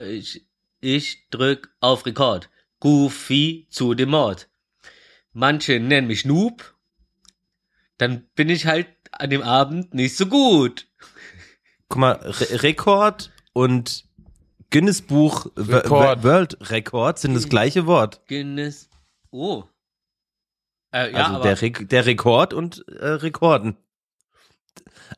ich, ich drück auf Rekord. Goofy zu dem Mord. Manche nennen mich Noob. Dann bin ich halt an dem Abend nicht so gut. Guck mal, Re Rekord und Guinness Buch Rekord. World Rekord sind das gleiche Wort. Guinness. Oh. Äh, ja, also aber der, Re der Rekord und äh, Rekorden.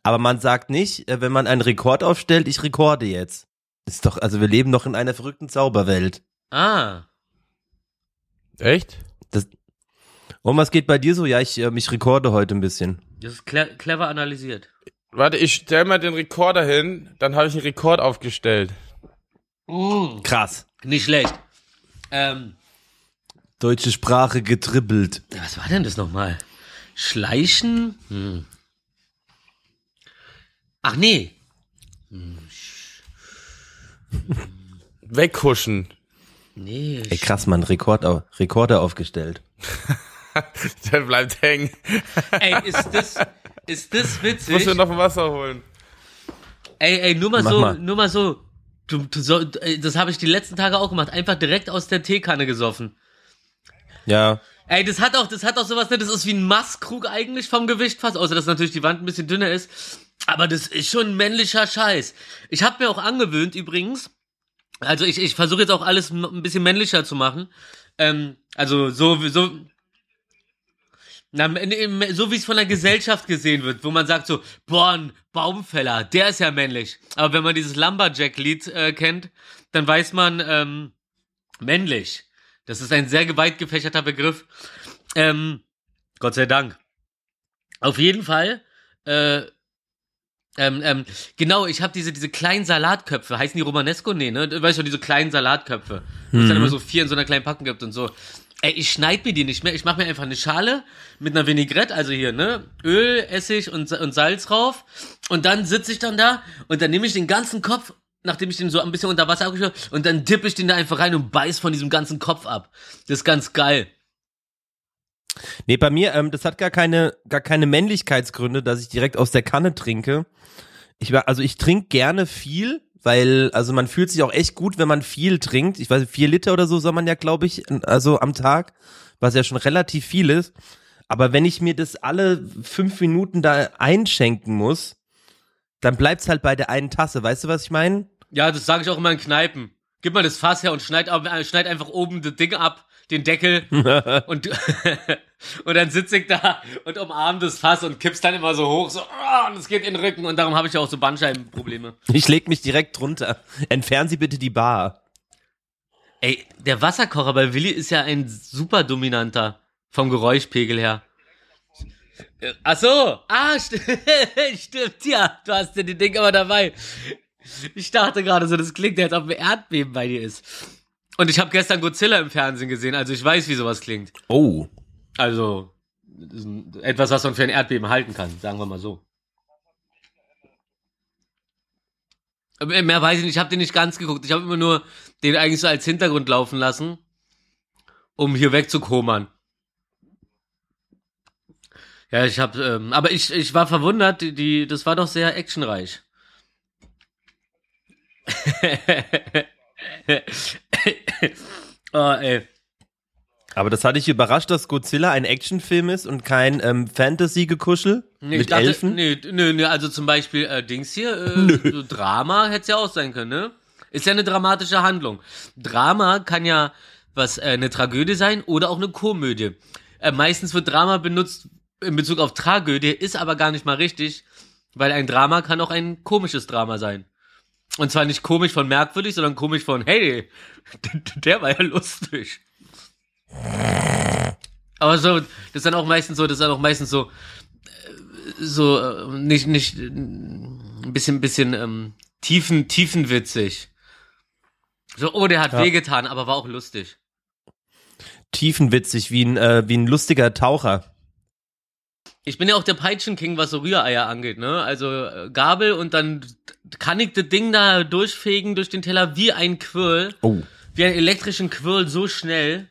Aber man sagt nicht, äh, wenn man einen Rekord aufstellt, ich rekorde jetzt. Ist doch, also wir leben noch in einer verrückten Zauberwelt. ah, Echt? Und was geht bei dir so? Ja, ich äh, mich rekorde heute ein bisschen. das ist cle clever analysiert. Warte, ich stell mal den Rekorder hin, dann habe ich einen Rekord aufgestellt. Mm, Krass. nicht schlecht. Ähm, Deutsche Sprache getribbelt. was war denn das nochmal? Schleichen? Hm. Ach nee. Weghuschen. Nee. Ey, krass, man, Rekord, Rekorder aufgestellt. Der bleibt hängen. Ey, ist das, ist das Ich muss witzig? mir noch ein Wasser holen. Ey, ey, nur mal Mach so, mal. nur mal so. Du, du, so ey, das habe ich die letzten Tage auch gemacht. Einfach direkt aus der Teekanne gesoffen. Ja. Ey, das hat auch, das hat auch sowas, ne? Das ist wie ein Maßkrug eigentlich vom Gewicht fast, außer dass natürlich die Wand ein bisschen dünner ist. Aber das ist schon männlicher Scheiß. Ich habe mir auch angewöhnt übrigens. Also ich, ich versuche jetzt auch alles ein bisschen männlicher zu machen. Ähm, also so, so, na, so wie es von der Gesellschaft gesehen wird, wo man sagt so, boah, ein Baumfäller, der ist ja männlich. Aber wenn man dieses Lumberjack-Lied äh, kennt, dann weiß man, ähm, männlich. Das ist ein sehr weit gefächerter Begriff. Ähm, Gott sei Dank. Auf jeden Fall, äh, ähm, ähm, genau, ich habe diese, diese kleinen Salatköpfe, heißen die Romanesco? Nee, ne? Du weißt schon, diese kleinen Salatköpfe. Wo es dann immer so vier in so einer kleinen Packung gibt und so. Ey, ich schneid mir die nicht mehr. Ich mache mir einfach eine Schale mit einer Vinaigrette, also hier, ne? Öl, Essig und, und Salz drauf. Und dann sitze ich dann da und dann nehme ich den ganzen Kopf, nachdem ich den so ein bisschen unter Wasser abgeschüttet habe, und dann dippe ich den da einfach rein und beiß von diesem ganzen Kopf ab. Das ist ganz geil. Nee, bei mir, ähm, das hat gar keine, gar keine Männlichkeitsgründe, dass ich direkt aus der Kanne trinke. Ich war, also ich trinke gerne viel, weil, also man fühlt sich auch echt gut, wenn man viel trinkt. Ich weiß, vier Liter oder so soll man ja, glaube ich, also am Tag, was ja schon relativ viel ist. Aber wenn ich mir das alle fünf Minuten da einschenken muss, dann bleibt's halt bei der einen Tasse. Weißt du, was ich meine? Ja, das sage ich auch immer in Kneipen. Gib mal das Fass her und schneid, äh, schneid einfach oben das Ding ab, den Deckel. und, und dann sitze ich da und umarm das Fass und kipp's dann immer so hoch, so, ah, und es geht in den Rücken. Und darum habe ich ja auch so Bandscheibenprobleme. Ich leg mich direkt drunter. Entfernen Sie bitte die Bar. Ey, der Wasserkocher bei Willi ist ja ein super dominanter vom Geräuschpegel her. Ach so, ah, st stimmt, ja, du hast ja die Ding immer dabei. Ich dachte gerade so, das klingt ja, als ob ein Erdbeben bei dir ist. Und ich habe gestern Godzilla im Fernsehen gesehen, also ich weiß, wie sowas klingt. Oh. Also etwas, was man für ein Erdbeben halten kann, sagen wir mal so. Aber Mehr weiß ich nicht, ich habe den nicht ganz geguckt. Ich habe immer nur den eigentlich so als Hintergrund laufen lassen, um hier wegzukomern. Ja, ich habe, ähm, aber ich, ich war verwundert, die, die, das war doch sehr actionreich. oh, ey. Aber das hat dich überrascht, dass Godzilla ein Actionfilm ist und kein ähm, Fantasy-Gekuschel Nee, ich mit dachte, Elfen? Nee, nö, nö, also zum Beispiel äh, Dings hier, äh, so Drama hätte es ja auch sein können, ne? Ist ja eine dramatische Handlung. Drama kann ja was äh, eine Tragödie sein oder auch eine Komödie. Äh, meistens wird Drama benutzt in Bezug auf Tragödie, ist aber gar nicht mal richtig, weil ein Drama kann auch ein komisches Drama sein. Und zwar nicht komisch von merkwürdig, sondern komisch von, hey, der war ja lustig. Aber so, das ist dann auch meistens so, das ist dann auch meistens so, so äh, nicht nicht äh, ein bisschen bisschen ähm, tiefen tiefenwitzig. So oh der hat Ja. wehgetan, aber war auch lustig. Tiefenwitzig, wie ein, äh, wie ein lustiger Taucher. Ich bin ja auch der Peitschenking, was so Rühreier angeht, ne? Also äh, Gabel und dann kann ich das Ding da durchfegen durch den Teller wie ein Quirl, Oh. wie einen elektrischen Quirl so schnell.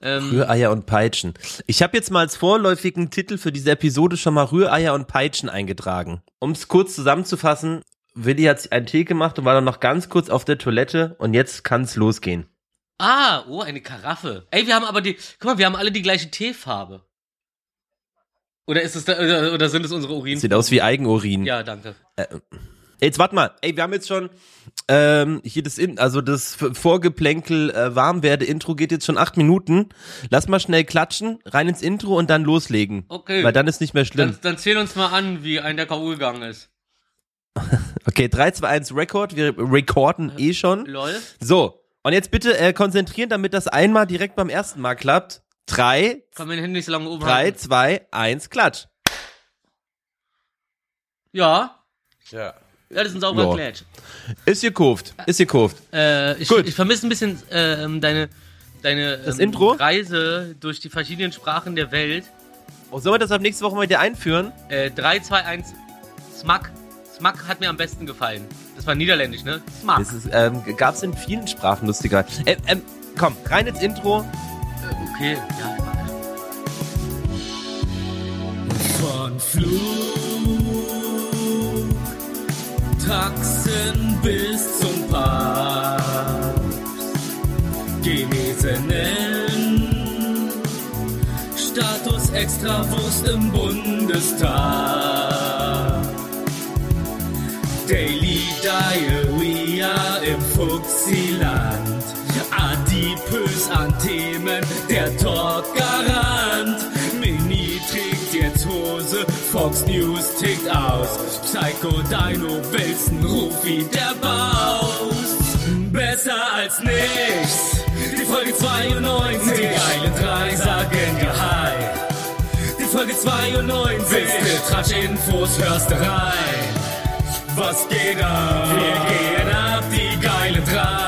Ähm, Rühreier und Peitschen. Ich habe jetzt mal als vorläufigen Titel für diese Episode schon mal Rühreier und Peitschen eingetragen. Um es kurz zusammenzufassen, Willi hat sich einen Tee gemacht und war dann noch ganz kurz auf der Toilette und jetzt kann's losgehen. Ah, oh, eine Karaffe. Ey, wir haben aber die, guck mal, wir haben alle die gleiche Teefarbe. Oder ist es da, oder, oder sind es unsere Urin? Sieht aus wie Eigenurin. Ja, danke. Jetzt warte mal, ey, wir haben jetzt schon ähm, hier das in, also das Vorgeplänkel äh, Warmwerde-Intro geht jetzt schon acht Minuten. Lass mal schnell klatschen, rein ins Intro und dann loslegen. Okay. Weil dann ist nicht mehr schlimm. Dann, dann zähl uns mal an, wie ein der K.O. gegangen ist. Okay, 3, 2, 1, Record. Wir recorden eh schon. Lol. So, und jetzt bitte äh, konzentrieren, damit das einmal direkt beim ersten Mal klappt. 3, Kann mein Handy nicht so lange oben 3, halten. 2, 1, klatsch. Ja. Ja. Ja, das ist ein sauberer Ja. Klatsch. Ist gekauft, ist gekauft. Äh, ich, Gut. ich vermisse ein bisschen ähm, deine, deine Das ähm, Intro? Reise durch die verschiedenen Sprachen der Welt. Oh, sollen wir das ab nächste Woche mal wieder einführen? Äh, 3, 2, 1, Smack. Smack hat mir am besten gefallen. Das war niederländisch, ne? Smack. Das ist, ähm, gab's in vielen Sprachen lustiger. Ähm, ähm, komm, rein ins Intro. Okay, ja. Von Flug, Taxen bis zum Papst, Genesenen, Status Extrawurst im Bundestag, Daily Diarrhea im Fuchsiland, an Themen, der Talk-Garant, Mini trägt jetzt Hose, Fox News tickt aus. Psycho Dino Wilson, Rufi der Baus. Besser als nichts. Die Folge 92. Die geilen drei sagen dir Hi. Die Folge 92. Willst du Tratsch-Infos, hörst du rein. Was geht ab? Wir gehen ab, die geilen drei.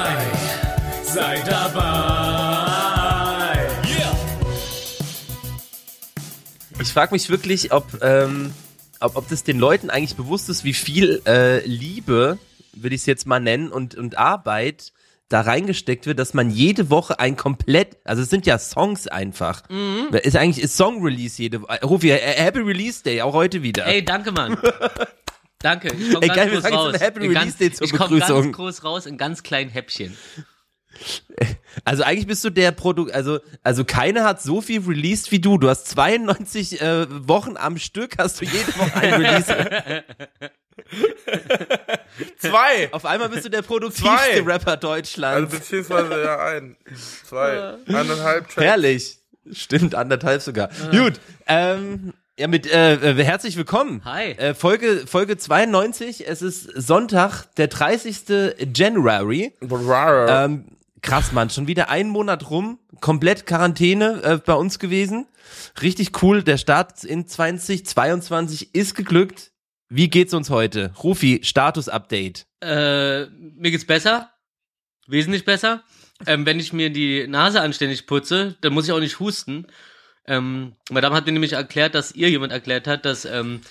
Ich frage mich wirklich, ob, ähm, ob, ob das den Leuten eigentlich bewusst ist, wie viel äh, Liebe, würde ich es jetzt mal nennen, und, und Arbeit da reingesteckt wird, dass man jede Woche ein komplett, also es sind ja Songs einfach. Ist eigentlich ist Song Release jede Woche. Rufi, äh, Happy Release Day, auch heute wieder. Ey, danke, Mann. danke. Ich komm Ey, ganz geil, wir groß raus. Happy ganz, Release Day zur ich komm Begrüßung. ganz groß raus in ganz kleinen Häppchen. Also eigentlich bist du der Produkt, also also keiner hat so viel released wie du. Du hast 92 äh, Wochen am Stück, hast du jede Woche ein Release. Zwei! Auf einmal bist du der produktivste Zwei. Rapper Also Deutschlands. beziehungsweise ja ein. Zwei. Eineinhalb Tracks. Herrlich. Stimmt, anderthalb sogar. Gut. Ähm, ja, mit äh, äh, herzlich willkommen. Hi. Äh, Folge Folge 92. Es ist Sonntag, der 30. January. Ähm, krass, Mann, schon wieder einen Monat rum, komplett Quarantäne äh, bei uns gewesen. Richtig cool, der Start in 2022 ist geglückt. Wie geht's uns heute? Rufi, Status-Update. Äh, mir geht's besser. Wesentlich besser. Ähm, wenn ich mir die Nase anständig putze, dann muss ich auch nicht husten. Ähm, Madame hat mir nämlich erklärt, dass ihr jemand erklärt hat, dass ähm,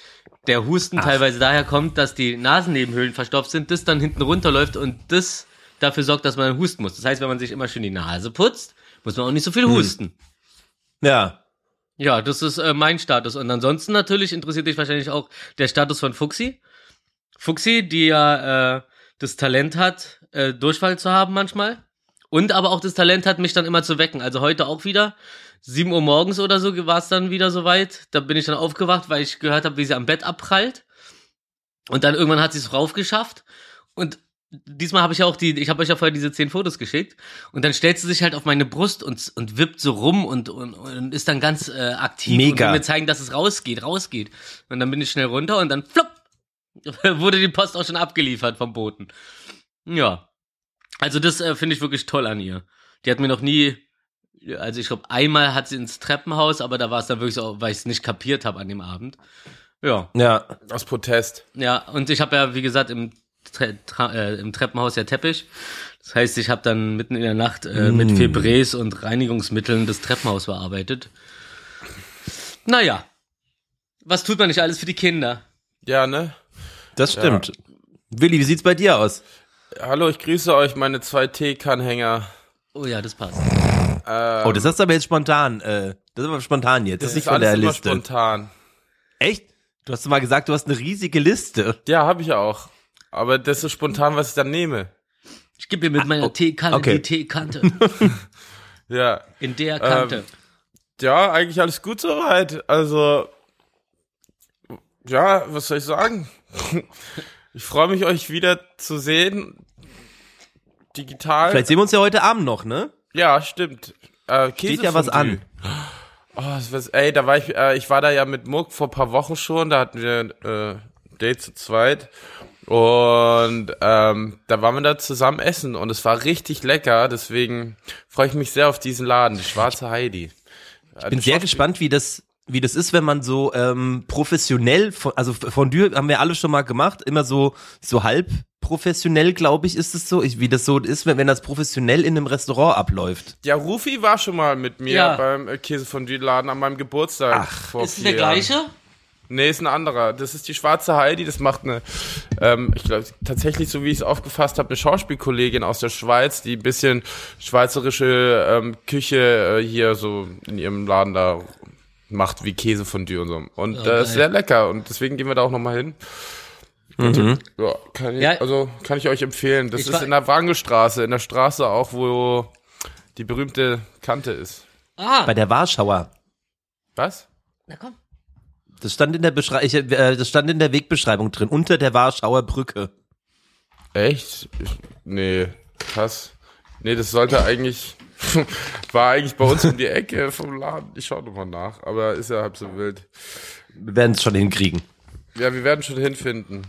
der Husten teilweise daher kommt, dass die Nasennebenhöhlen verstopft sind, das dann hinten runterläuft und das dafür sorgt, dass man husten muss. Das heißt, wenn man sich immer schön die Nase putzt, muss man auch nicht so viel husten. Ja. Ja, das ist äh, mein Status. Und ansonsten natürlich interessiert dich wahrscheinlich auch der Status von Fuxi. Fuxi, die ja äh, das Talent hat, äh, Durchfall zu haben manchmal. Und aber auch das Talent hat, mich dann immer zu wecken. Also heute auch wieder. 7 Uhr morgens oder so war es dann wieder soweit. Da bin ich dann aufgewacht, weil ich gehört habe, wie sie am Bett abprallt. Und dann irgendwann hat sie es raufgeschafft. Und diesmal habe ich ja auch die, ich habe euch ja vorher diese zehn Fotos geschickt. Und dann stellt sie sich halt auf meine Brust und, und wippt so rum und, und, und ist dann ganz äh, aktiv Mega. und will mir zeigen, dass es rausgeht, rausgeht. Und dann bin ich schnell runter und dann flupp, wurde die Post auch schon abgeliefert vom Boten. Ja. Also das äh, finde ich wirklich toll an ihr. Die hat mir noch nie, also ich glaube einmal hat sie ins Treppenhaus, aber da war es dann wirklich so, weil ich es nicht kapiert habe an dem Abend. Ja. Ja. Aus Protest. Ja, und ich habe ja, wie gesagt, im, äh, im Treppenhaus ja Teppich. Das heißt, ich habe dann mitten in der Nacht äh, mit Febrés und Reinigungsmitteln das Treppenhaus bearbeitet. Naja, was tut man nicht alles für die Kinder? Ja, ne? Das stimmt. Willi, wie sieht's bei dir aus? Hallo, ich grüße euch, meine zwei Teekannhänger. Oh ja, das passt. Ähm, Oh, das hast du aber jetzt spontan. Äh, das ist aber spontan jetzt. Das, das ist nicht ist von der alles immer Liste. spontan. Echt? Du hast mal gesagt, du hast eine riesige Liste. Ja, habe ich auch. Aber das ist so spontan, was ich dann nehme. Ich gebe mir mit meiner Teekante okay. die Teekante. Ja. In der Kante. Ähm, Ja, eigentlich alles gut soweit. Also, ja, was soll ich sagen? Ich freue mich, euch wieder zu sehen. Digital. Vielleicht sehen wir uns ja heute Abend noch, ne? Ja, stimmt. Äh, Steht ja was an. Oh, was, ey, da war ich, äh, ich war da ja mit Muck vor paar Wochen schon, da hatten wir äh, Date zu zweit. Und ähm, da waren wir da zusammen essen und es war richtig lecker, deswegen freue ich mich sehr auf diesen Laden, die Schwarze Heidi. Ich bin sehr gespannt, wie das, wie das ist, wenn man so ähm, professionell, von- also Fondue haben wir alle schon mal gemacht, immer so so halb professionell, glaube ich, ist es so, ich, wie das so ist, wenn, wenn das professionell in einem Restaurant abläuft. Ja, Rufi war schon mal mit mir Ja. beim äh, Käsefondue-Laden an meinem Geburtstag. Ach, vor ist der Jahren. Nee, ist ein anderer. Das ist die schwarze Heidi. Das macht eine, ähm, ich glaube, tatsächlich, so wie ich es aufgefasst habe, eine Schauspielkollegin aus der Schweiz, die ein bisschen schweizerische ähm, Küche äh, hier so in ihrem Laden da macht, wie Käsefondue und so. Und Oh, das ist sehr lecker. Und deswegen gehen wir da auch nochmal hin. Ja, kann ich, Ja. also kann ich euch empfehlen. Das Ich ist in der Wrangelstraße, in der Straße auch, wo die berühmte Kante ist. Ah, Bei der Warschauer. Was? na komm. Das stand in der Beschrei ich, äh, das stand in der Wegbeschreibung drin, unter der Warschauer Brücke. Echt? Ich, nee, krass. Nee, das sollte eigentlich, war eigentlich bei uns um die Ecke vom Laden. Ich schau nochmal nach, aber ist ja halb so wild. Wir werden es schon hinkriegen. Ja, wir werden schon hinfinden.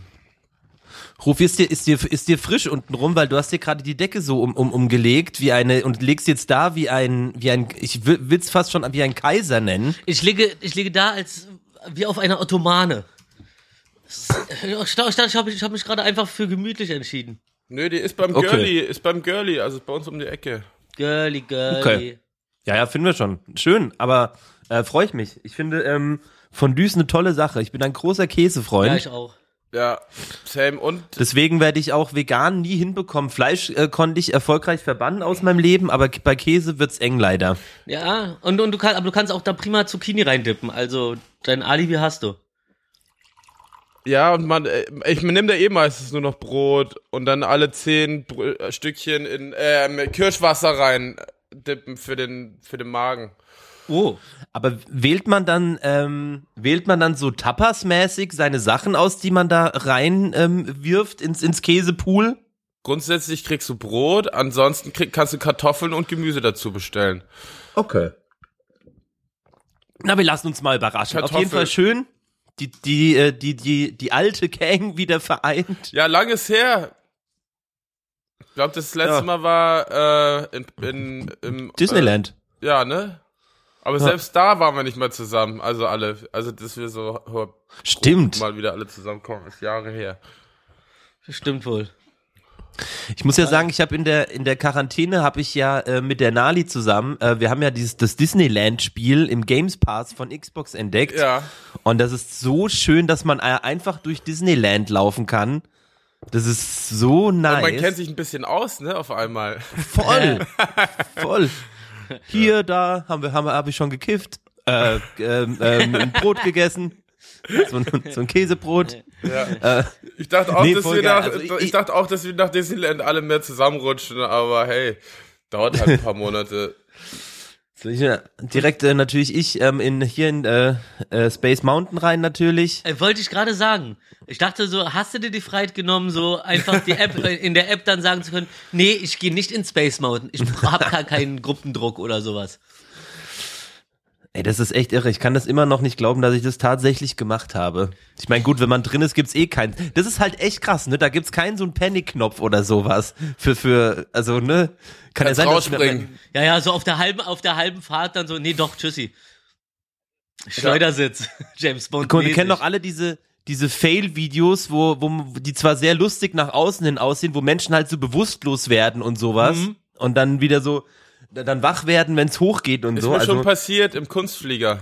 Ruf, ist dir, ist dir, ist dir frisch unten rum, weil du hast dir gerade die Decke so um, um, umgelegt, wie eine, und legst jetzt da wie ein, wie ein, ich will es fast schon wie ein Kaiser nennen. Ich liege, ich liege da als wie auf einer Ottomane. Ich glaube, ich, ich habe ich hab mich gerade einfach für gemütlich entschieden. Nö, die ist beim Okay. Ist beim Girlie, also ist bei uns um die Ecke. Girly, girly. Okay. Ja, ja, finden wir schon. Schön, aber äh, freue ich mich. Ich finde, ähm, Fondue ist eine tolle Sache. Ich bin ein großer Käsefreund. Ja, ich auch. Ja, same. Und Deswegen werde ich auch vegan nie hinbekommen. Fleisch äh, konnte ich erfolgreich verbannen aus meinem Leben, aber bei Käse wird's eng leider. Ja, und, und du kannst, aber du kannst auch da prima Zucchini reindippen. Also dein Alibi hast du. ja, und man, äh, ich nehme da eh meistens nur noch Brot und dann alle zehn Brö äh, Stückchen in ähm, Kirschwasser rein dippen für den, für den Magen. Oh. Aber wählt man dann, ähm, wählt man dann so Tapas-mäßig seine Sachen aus, die man da rein ähm, wirft ins, ins Käsepool? Grundsätzlich kriegst du Brot, ansonsten krieg, kannst du Kartoffeln und Gemüse dazu bestellen. Okay. Na, wir lassen uns mal überraschen. Auf jeden Kartoffel. Fall schön. Die, die, äh, die, die, die alte Gang wieder vereint. Ja, lang ist her. Ich glaube, das letzte Ja. Mal war äh, in, in im, Disneyland. Äh, ja, ne? Aber selbst da waren wir nicht mal zusammen, also alle, also dass wir so Stimmt. mal wieder alle zusammenkommen, ist Jahre her. Stimmt wohl. Ich muss ja sagen, ich habe in der in der Quarantäne habe ich ja äh, mit der Nali zusammen, äh, wir haben ja dieses das Disneyland Spiel im Games Pass von Xbox entdeckt. Ja, Und das ist so schön, dass man äh, einfach durch Disneyland laufen kann. Das ist so nice. und man kennt sich ein bisschen aus, ne, auf einmal. voll, voll. Hier, da haben wir, haben habe ich schon gekifft, äh, ähm, ähm, ein Brot gegessen, so ein, so ein Käsebrot. Äh, Ich dachte auch, Nee, dass wir nach, Also ich, ich- dachte auch, dass wir nach Disneyland alle mehr zusammenrutschen, aber hey, dauert halt ein paar Monate. äh, direkt äh, natürlich ich ähm, in hier in äh, äh, Space Mountain rein natürlich. Äh, wollte ich gerade sagen. Ich dachte so, hast du dir die Freiheit genommen, so einfach die App in der App dann sagen zu können, nee, ich gehe nicht in Space Mountain. Ich habe gar keinen Gruppendruck oder sowas. Ey, das ist echt irre. Ich kann das immer noch nicht glauben, dass ich das tatsächlich gemacht habe. Ich meine, gut, wenn man drin ist, gibt's eh keinen. Das ist halt echt krass, ne? Da gibt's keinen so einen Panic-Knopf oder sowas für für also ne? Kann ja Kannst sein, dass rausspringen. Ja, ja, so auf der halben, auf der halben Fahrt dann so, nee, doch, tschüssi. Schleudersitz. James Bond. Wir kennen doch alle diese diese Fail-Videos, wo, wo die zwar sehr lustig nach außen hin aussehen, wo Menschen halt so bewusstlos werden und sowas Mhm. und dann wieder so dann wach werden, wenn's hochgeht und Ist so. mir Also schon passiert im Kunstflieger.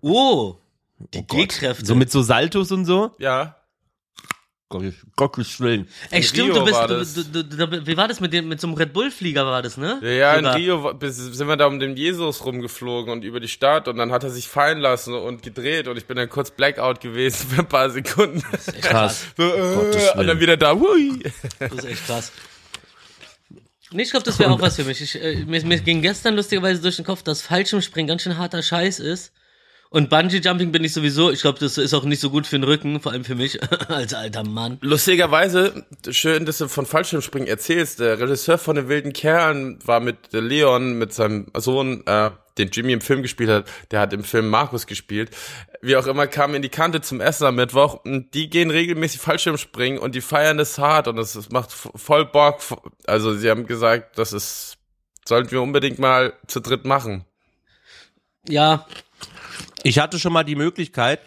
Oh, die G-Kräfte. so mit so Saltos und so. Ja. Gottes, Willen. Ey, stimmt, du bist, du, das. du, du, du, wie war das mit dem, mit so einem Red Bull Flieger war das, ne? Ja, ja, in Rio sind wir da um den Jesus rumgeflogen und über die Stadt und dann hat er sich fallen lassen und gedreht und ich bin dann kurz Blackout gewesen für ein paar Sekunden. Krass. So, äh, und dann wieder da, hui. Das ist echt krass. Nee, ich glaube, das wäre auch was für mich. Ich, äh, mir, mir ging gestern lustigerweise durch den Kopf, dass Fallschirmspringen ganz schön harter Scheiß ist. Und Bungee Jumping bin ich sowieso, ich glaube, das ist auch nicht so gut für den Rücken, vor allem für mich als alter Mann. Lustigerweise, schön, dass du von Fallschirmspringen erzählst. Der Regisseur von den wilden Kerlen war mit Leon, mit seinem Sohn, äh, den Jimmy im Film gespielt hat. Der hat im Film Markus gespielt. Wie auch immer, kam in die Kante zum Essen am Mittwoch. Und die gehen regelmäßig Fallschirmspringen und die feiern das hart und das, das macht voll Bock. Also sie haben gesagt, das ist, sollten wir unbedingt mal zu dritt machen. Ja, Ich hatte schon mal die Möglichkeit,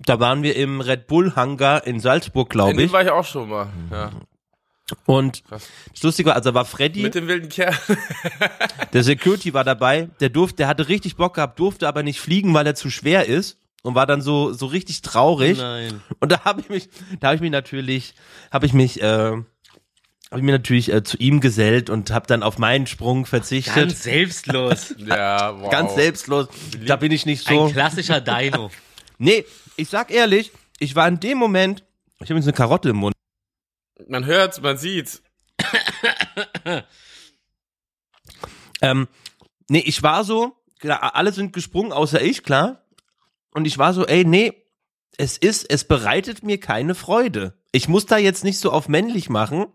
da waren wir im Red Bull Hangar in Salzburg, In glaube dem ich. war ich auch schon mal. Ja. Und Krass. das Lustige war, also war Freddy, Mit den wilden Kerlen. der Security war dabei, der durfte, der hatte richtig Bock gehabt, durfte aber nicht fliegen, weil er zu schwer ist und war dann so so richtig traurig. nein. Und da habe ich mich, da habe ich mich natürlich, habe ich mich, äh, habe ich mir natürlich äh, zu ihm gesellt und habe dann auf meinen Sprung verzichtet. Ganz selbstlos. ja, wow. Ganz selbstlos. Da bin ich nicht so. Ein klassischer Dino. Nee, ich sag ehrlich, ich war in dem Moment, ich habe jetzt eine Karotte im Mund. Man hört's, man sieht's. Ähm, nee, ich war so, klar, alle sind gesprungen, außer ich, klar. Und ich war so, ey, nee, es ist, es bereitet mir keine Freude. Ich muss da jetzt nicht so auf männlich machen.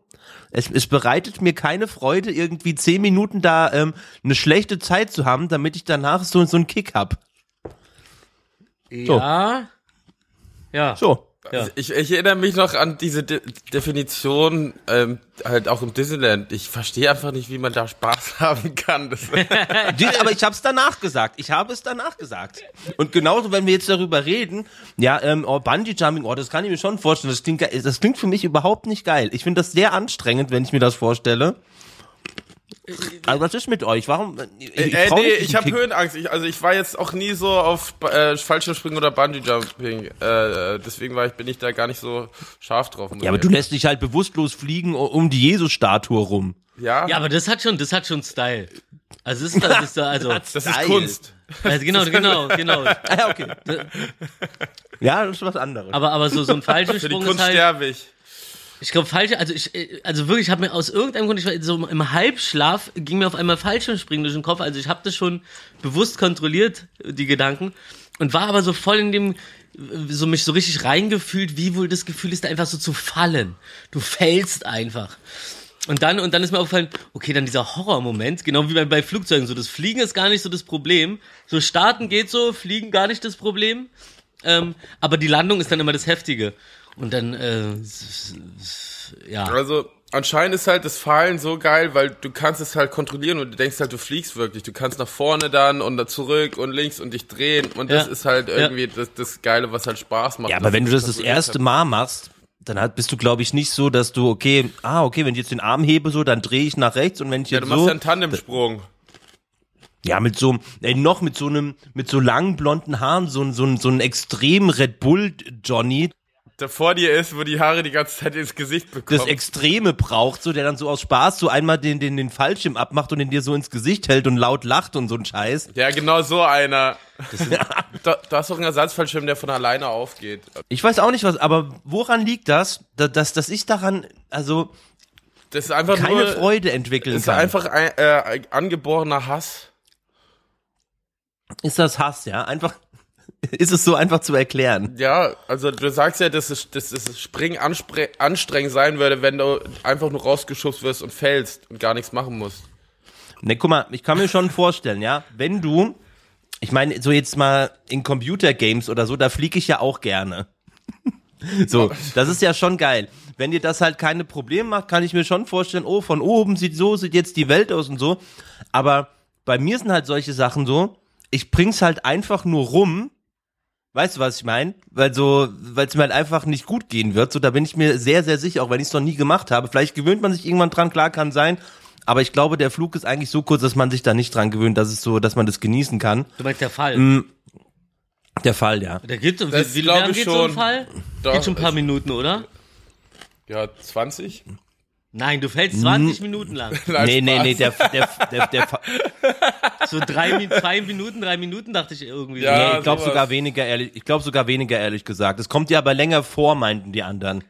Es, es bereitet mir keine Freude, irgendwie zehn Minuten da ähm, eine schlechte Zeit zu haben, damit ich danach so, so einen Kick hab. So. Ja. Ja. So. Ja. Ich, ich erinnere mich noch an diese De Definition, ähm, halt auch im Disneyland. Ich verstehe einfach nicht, wie man da Spaß haben kann. Aber ich habe es danach gesagt. Ich habe es danach gesagt. Und genauso, wenn wir jetzt darüber reden, ja, ähm, oh, Bungee Jumping, oh, das kann ich mir schon vorstellen. Das klingt, das klingt für mich überhaupt nicht geil. Ich finde das sehr anstrengend, wenn ich mir das vorstelle. Aber was ist mit euch? Warum? Ich, äh, äh, trau nee, mich nicht, ich habe Höhenangst. Ich, also ich war jetzt auch nie so auf äh, Fallschirmspringen oder Bungee Jumping. Äh, deswegen war ich, bin ich da gar nicht so scharf drauf. Ja, aber ich du lässt dich halt bewusstlos fliegen um die Jesus-Statue rum. Ja, Ja, aber das hat schon, das hat schon Style. Also das ist, das ist also, das ist Geil. Kunst. also genau, genau, genau. Ah, ja, okay. ja, das ist was anderes. Aber, aber so, so ein Für die Fallschirmsprung ist Kunst halt, sterbe ich. Ich glaube falsch, also ich, äh, also wirklich, ich habe mir aus irgendeinem Grund, ich war so im Halbschlaf, ging mir auf einmal Fallschirmspringen durch den Kopf, also ich habe das schon bewusst kontrolliert, die Gedanken, und war aber so voll in dem, so mich so richtig reingefühlt, wie wohl das Gefühl ist, da einfach so zu fallen. Du fällst einfach. Und dann, und dann ist mir aufgefallen, okay, dann dieser Horrormoment, genau wie bei, bei Flugzeugen, so das Fliegen ist gar nicht so das Problem. So starten geht so, fliegen gar nicht das Problem. Ähm, aber die Landung ist dann immer das Heftige. Und dann, äh, ja. Also anscheinend ist halt das Fallen so geil, weil du kannst es halt kontrollieren und du denkst halt, du fliegst wirklich. Du kannst nach vorne dann und dann zurück und links und dich drehen und das Ja. ist halt irgendwie das, das Geile, was halt Spaß macht. Ja, aber wenn du das das kontrolliert erste. Mal machst, dann hat, bist du, glaube ich, nicht so, dass du, okay, ah, okay, wenn ich jetzt den Arm hebe, so, dann drehe ich nach rechts und wenn ich Ja, jetzt du machst so, ja einen Tandemsprung. ja, mit so, ey, noch mit so einem, mit so langen blonden Haaren, so, ein- so, ein- so ein extrem Red Bull Johnny, Der vor dir ist, wo die Haare die ganze Zeit ins Gesicht bekommen. das Extreme braucht, so, der dann so aus Spaß so einmal den, den, den Fallschirm abmacht und den dir so ins Gesicht hält und laut lacht und so ein Scheiß. ja, genau so einer. da, da ist doch ein Ersatzfallschirm, der von alleine aufgeht. Ich weiß auch nicht was, aber woran liegt das, dass, dass, ich daran, also, Das ist einfach keine nur, Freude entwickeln Das ist kann? einfach ein äh, angeborener Hass. ist das Hass, ja? Einfach, ist es so einfach zu erklären? Ja, also du sagst ja, dass es, dass es Springen anstrengend sein würde, wenn du einfach nur rausgeschubst wirst und fällst und gar nichts machen musst. Ne, guck mal, ich kann mir schon vorstellen, ja, wenn du, ich meine, so jetzt mal in Computergames oder so, da fliege ich ja auch gerne. so, das ist ja schon geil. Wenn dir das halt keine Probleme macht, kann ich mir schon vorstellen, oh, von oben sieht so, sieht jetzt die Welt aus und so. Aber bei mir sind halt solche Sachen so, ich bring's halt einfach nur rum. Weißt du, was ich meine? Weil so, weil es mir halt einfach nicht gut gehen wird. So, da bin ich mir sehr, sehr sicher, auch wenn ich es noch nie gemacht habe. Vielleicht gewöhnt man sich irgendwann dran, klar kann sein. Aber ich glaube, der Flug ist eigentlich so kurz, dass man sich da nicht dran gewöhnt, dass es so, dass man das genießen kann. Du meinst der Fall. Mm. Der Fall, ja. Der geht, Das wie, wie lange geht so ein. Fall? Doch, geht schon ein paar es- Minuten, oder? Ja, 20? Nein, du fällst 20 Minuten lang. Nein, nee, nee, Spaß. nee, der, der, der, der, So drei, zwei Minuten, drei Minuten dachte ich irgendwie. Ja. nee, ich glaube sogar weniger ehrlich, ich glaube sogar weniger ehrlich gesagt. Es kommt dir aber länger vor, meinten die anderen.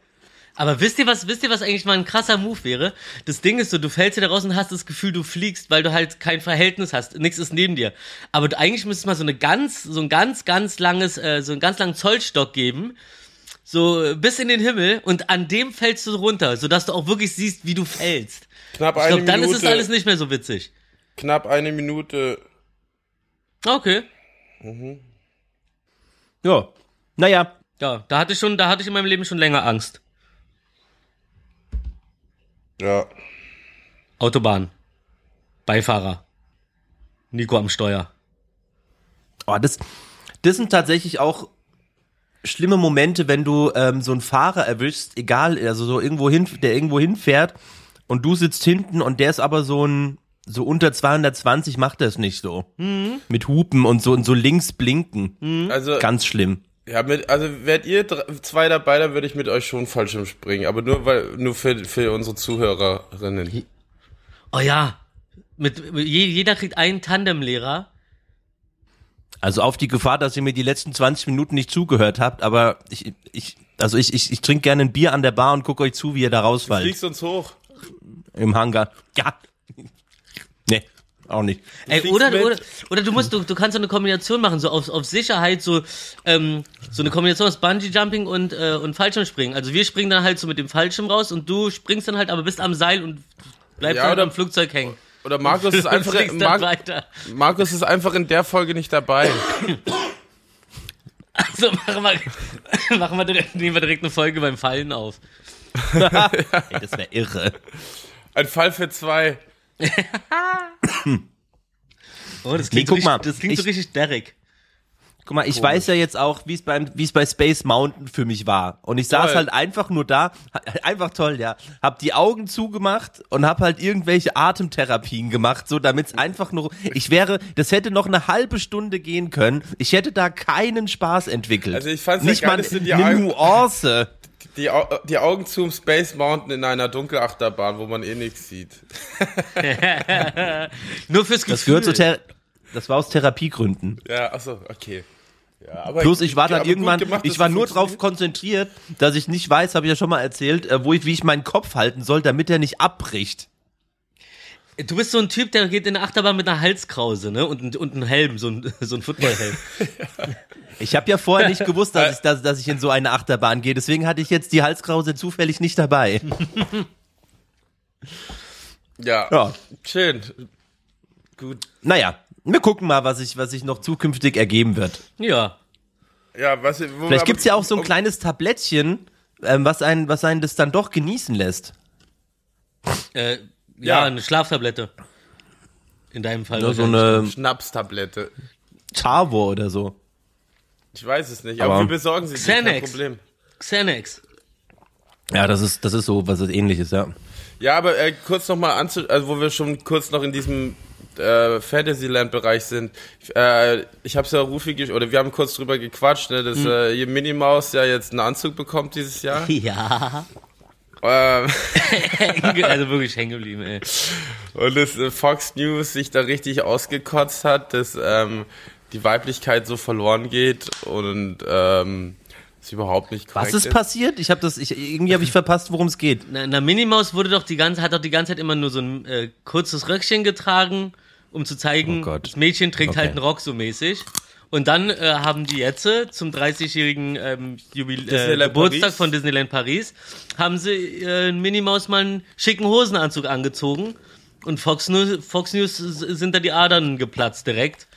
Aber wisst ihr was, wisst ihr was eigentlich mal ein krasser Move wäre? Das Ding ist so, du fällst hier da raus und hast das Gefühl, du fliegst, weil du halt kein Verhältnis hast, nichts ist neben dir. Aber du, eigentlich müsste es mal so eine ganz, so ein ganz, ganz langes, äh, so einen ganz langen Zollstock geben, so äh, bis in den Himmel und an dem fällst du runter, sodass du auch wirklich siehst, wie du fällst. Knapp Ich eine glaube, dann Minute. ist es alles nicht mehr so witzig. Knapp eine Minute. Okay. Ja. Naja, Ja, da hatte ich schon, da hatte ich in meinem Leben schon länger Angst. Ja. Autobahn. Beifahrer. Nico am Steuer. Oh, das, das sind tatsächlich auch schlimme Momente, wenn du ähm, so einen Fahrer erwischst, egal, also so irgendwo hin, der irgendwo hinfährt und du sitzt hinten und der ist aber so ein so unter 220 macht er es nicht so. Mit Hupen und so und so links blinken. Also, Ganz schlimm. ja, mit, also wärt ihr zwei dabei, dann würde ich mit euch schon Fallschirm springen. Aber nur weil, nur für, für unsere Zuhörerinnen. Oh ja. Mit, mit, je- jeder kriegt einen Tandemlehrer. Also auf die Gefahr, dass ihr mir die letzten 20 Minuten nicht zugehört habt, aber ich, ich also ich, ich, ich trinke gerne ein Bier an der Bar und gucke euch zu, wie ihr da rausfallt. Fliegst uns hoch. Im Hangar. Ja. Nee, auch nicht. Ey, oder, mit. oder, oder du musst, du, du kannst so eine Kombination machen, so auf, auf Sicherheit, so, ähm, so eine Kombination aus Bungee Jumping und, äh, und Fallschirmspringen. Also wir springen dann halt so mit dem Fallschirm raus und du springst dann halt, aber bist am Seil und bleibst Ja, halt oder- am Flugzeug hängen. Oder Markus ist einfach, dann Mar weiter. Markus ist einfach in der Folge nicht dabei. Also machen wir, machen wir direkt, nehmen wir direkt eine Folge beim Fallen auf. Ey, das wäre irre. Ein Fall für zwei. Oh, das Nee, klingt, guck so, mal, richtig, das klingt so ich- richtig Derek. Guck mal, ich weiß ja jetzt auch, wie es beim, wie es bei Space Mountain für mich war. Und ich saß Toll. halt einfach nur da, einfach toll, ja. Hab die Augen zugemacht und hab halt irgendwelche Atemtherapien gemacht, so damit es einfach nur, ich wäre, das hätte noch eine halbe Stunde gehen können. Ich hätte da keinen Spaß entwickelt. Also ich fand's ja Nicht geil, mal eine Augen- Nuance. Die, Au die Augen zum Space Mountain in einer Dunkelachterbahn, wo man eh nichts sieht. Nur fürs Gefühl. Das gehört zu Ther das war aus Therapiegründen. Ja, achso, okay. Ja, aber Plus ich war dann irgendwann, gemacht, ich war nur drauf konzentriert, dass ich nicht weiß, habe ich ja schon mal erzählt, äh, wo ich, wie ich meinen Kopf halten soll, damit er nicht abbricht. Du bist so ein Typ, der geht in der Achterbahn mit einer Halskrause, ne? Und, und einem Helm, so ein, so ein Footballhelm. Ich habe ja vorher nicht gewusst, dass ich, dass, dass ich in so eine Achterbahn gehe, deswegen hatte ich jetzt die Halskrause zufällig nicht dabei. Ja. Ja. schön. Gut. Naja, wir gucken mal, was sich was sich noch zukünftig ergeben wird. ja. Ja, was, Vielleicht wir- gibt's ja auch so ein um- kleines Tablettchen, ähm, was einen, was einen das dann doch genießen lässt. Äh, ja, Ja. eine Schlaftablette. In deinem Fall. Ja, so wahrscheinlich. eine Schnapstablette. Tavo oder so. Ich weiß es nicht, Aber- aber, wir besorgen sie dir, kein Xanax. Problem. Xanax. Ja, das ist, das ist so, was ähnliches, ja. Ja, aber äh, kurz noch mal anzu, also wo wir schon kurz noch in diesem äh, Fantasyland-Bereich sind. Äh, ich habe es ja Rufi gesch- oder wir haben kurz drüber gequatscht, ne, dass äh, hier Minnie Maus ja jetzt einen Anzug bekommt dieses Jahr. Ja. ähm, also wirklich hängen geblieben, ey. und dass äh, Fox News sich da richtig ausgekotzt hat, dass ähm, die Weiblichkeit so verloren geht und ähm, es überhaupt nicht korrekt Was ist passiert? Ich habe das, ich, irgendwie habe ich verpasst, worum es geht. Na, na Minimaus wurde doch die ganze, hat doch die ganze Zeit immer nur so ein äh, kurzes Röckchen getragen, um zu zeigen, Oh Gott. das Mädchen trägt Okay. halt einen Rock so mäßig. Und dann äh, haben die jetzt zum 30-jährigen ähm, äh, Geburtstag Paris. von Disneyland Paris, haben sie äh, Minimaus mal einen schicken Hosenanzug angezogen. Und Fox News, Fox News sind da die Adern geplatzt direkt.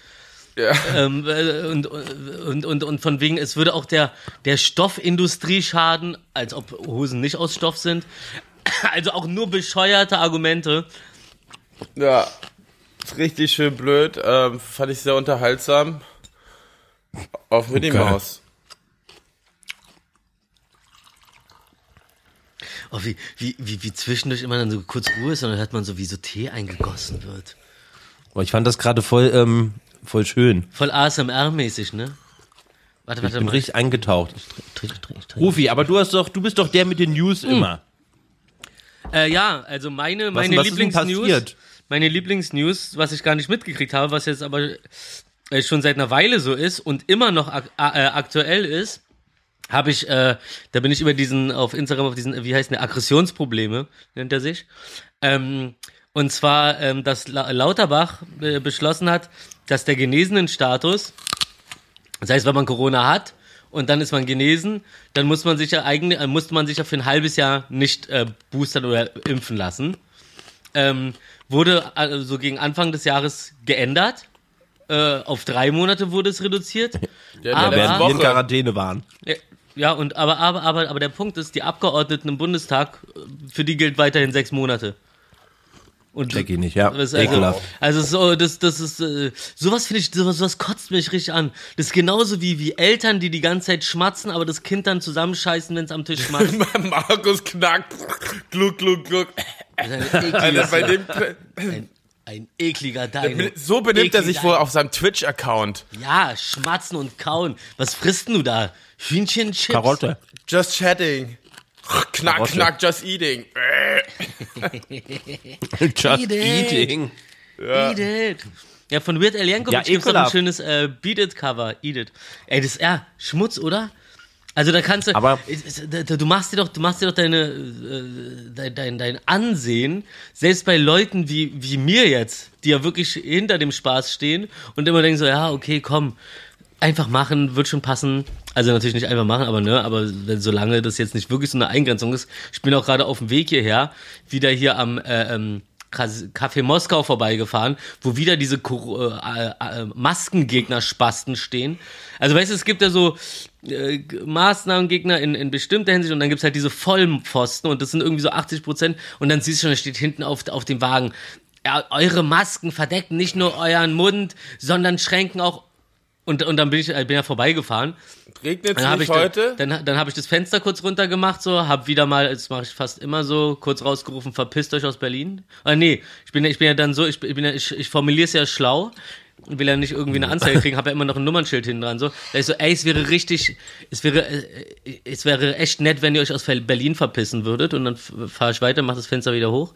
Ja. Ähm, äh, und, und, und, und von wegen, es würde auch der, der Stoffindustrie schaden, als ob Hosen nicht aus Stoff sind. Also auch nur bescheuerte Argumente. Ja, richtig schön blöd. Ähm, fand ich sehr unterhaltsam. Auf Minnie Okay. Maus. Oh, wie, wie, wie, wie zwischendurch immer dann so kurz Ruhe ist und dann hört man so, wie so Tee eingegossen wird. Aber ich fand das gerade voll, ähm, voll schön. Voll ASMR-mäßig, ne? Warte, Ich warte bin mal. richtig eingetaucht. Rufi, aber du hast doch, du bist doch der mit den News immer. Äh, ja, also meine, Was, meine was ist denn Lieblingsnews, passiert? Meine Lieblingsnews, was ich gar nicht mitgekriegt habe, was jetzt aber äh, schon seit einer Weile so ist und immer noch ak äh, aktuell ist, habe ich, äh, da bin ich über diesen, auf Instagram, auf diesen, wie heißt der, Aggressionsprobleme, nennt er sich. Ähm, und zwar, ähm, dass La Lauterbach äh, beschlossen hat, dass der Genesenenstatus, das heißt, wenn man Corona hat und dann ist man genesen, dann muss man sich ja eigentlich, äh, musste man sich ja für ein halbes Jahr nicht äh, boostern oder impfen lassen. Ähm, wurde also gegen Anfang des Jahres geändert. Äh, auf drei Monate wurde es reduziert. Ja, Aber- der Während wir in. Quarantäne waren. Ja, Ja, und aber, aber, aber, aber der Punkt ist, die Abgeordneten im Bundestag, äh, für die gilt weiterhin sechs Monate. Und Check ich nicht, ja. Das ist also, Ekelhaft. also so, das, das ist, äh, sowas finde ich, sowas, sowas kotzt mich richtig an. Das ist genauso wie, wie Eltern, die die ganze Zeit schmatzen, aber das Kind dann zusammenscheißen, wenn es am Tisch schmatzt. Markus knackt. Gluck, gluck, gluck. Alter, bei dem, ein, ein ekliger Dino. so benimmt er sich Ekliger wohl auf seinem Twitch-Account. Ja, schmatzen und kauen. Was frisst denn du da? Hühnchenchips? Karotte. Just chatting. Knack, Karotte. knack, just eating. Just Eat eating. Eat it. Ja, von Weird Al Yankovic Ja, gibt's doch ein schönes äh, Beat It Cover. Eat It. Ey, das ist ja Schmutz, oder? Also da kannst du, Aber- es- es- du machst dir doch, du machst dir doch deine, äh, dein, dein, dein Ansehen, selbst bei Leuten wie, wie mir jetzt, die ja wirklich hinter dem Spaß stehen und immer denken so, ja, okay, komm, einfach machen, wird schon passen. Also natürlich nicht einfach machen, aber ne, aber wenn, solange das jetzt nicht wirklich so eine Eingrenzung ist, ich bin auch gerade auf dem Weg hierher, wieder hier am äh, ähm, Café Moskau vorbeigefahren, wo wieder diese äh, äh, äh, Maskengegner-Spasten stehen. Also weißt du, es gibt ja so äh, Maßnahmengegner in, in bestimmter Hinsicht und dann gibt's halt diese Vollpfosten und das sind irgendwie so 80 Prozent und dann siehst du schon, da steht hinten auf, auf dem Wagen, ja, eure Masken verdecken nicht nur euren Mund, sondern schränken auch und, und dann bin ich äh, bin ja vorbeigefahren. Regnet habe nicht ich, heute? Dann, dann, dann habe ich das Fenster kurz runter gemacht, so, hab wieder mal, das mache ich fast immer so, kurz rausgerufen, verpisst euch aus Berlin. Ah, nee, ich bin, ja- ich bin ja dann so, ich, bin- ja, ich, ich formuliere es ja schlau und will ja nicht irgendwie eine Anzeige kriegen, habe ja immer noch ein Nummernschild hinten dran, so. Da ich so, ey, es wäre richtig, es wäre, äh, es wäre echt nett, wenn ihr euch aus Berlin verpissen würdet und dann fahre ich weiter, mach das Fenster wieder hoch.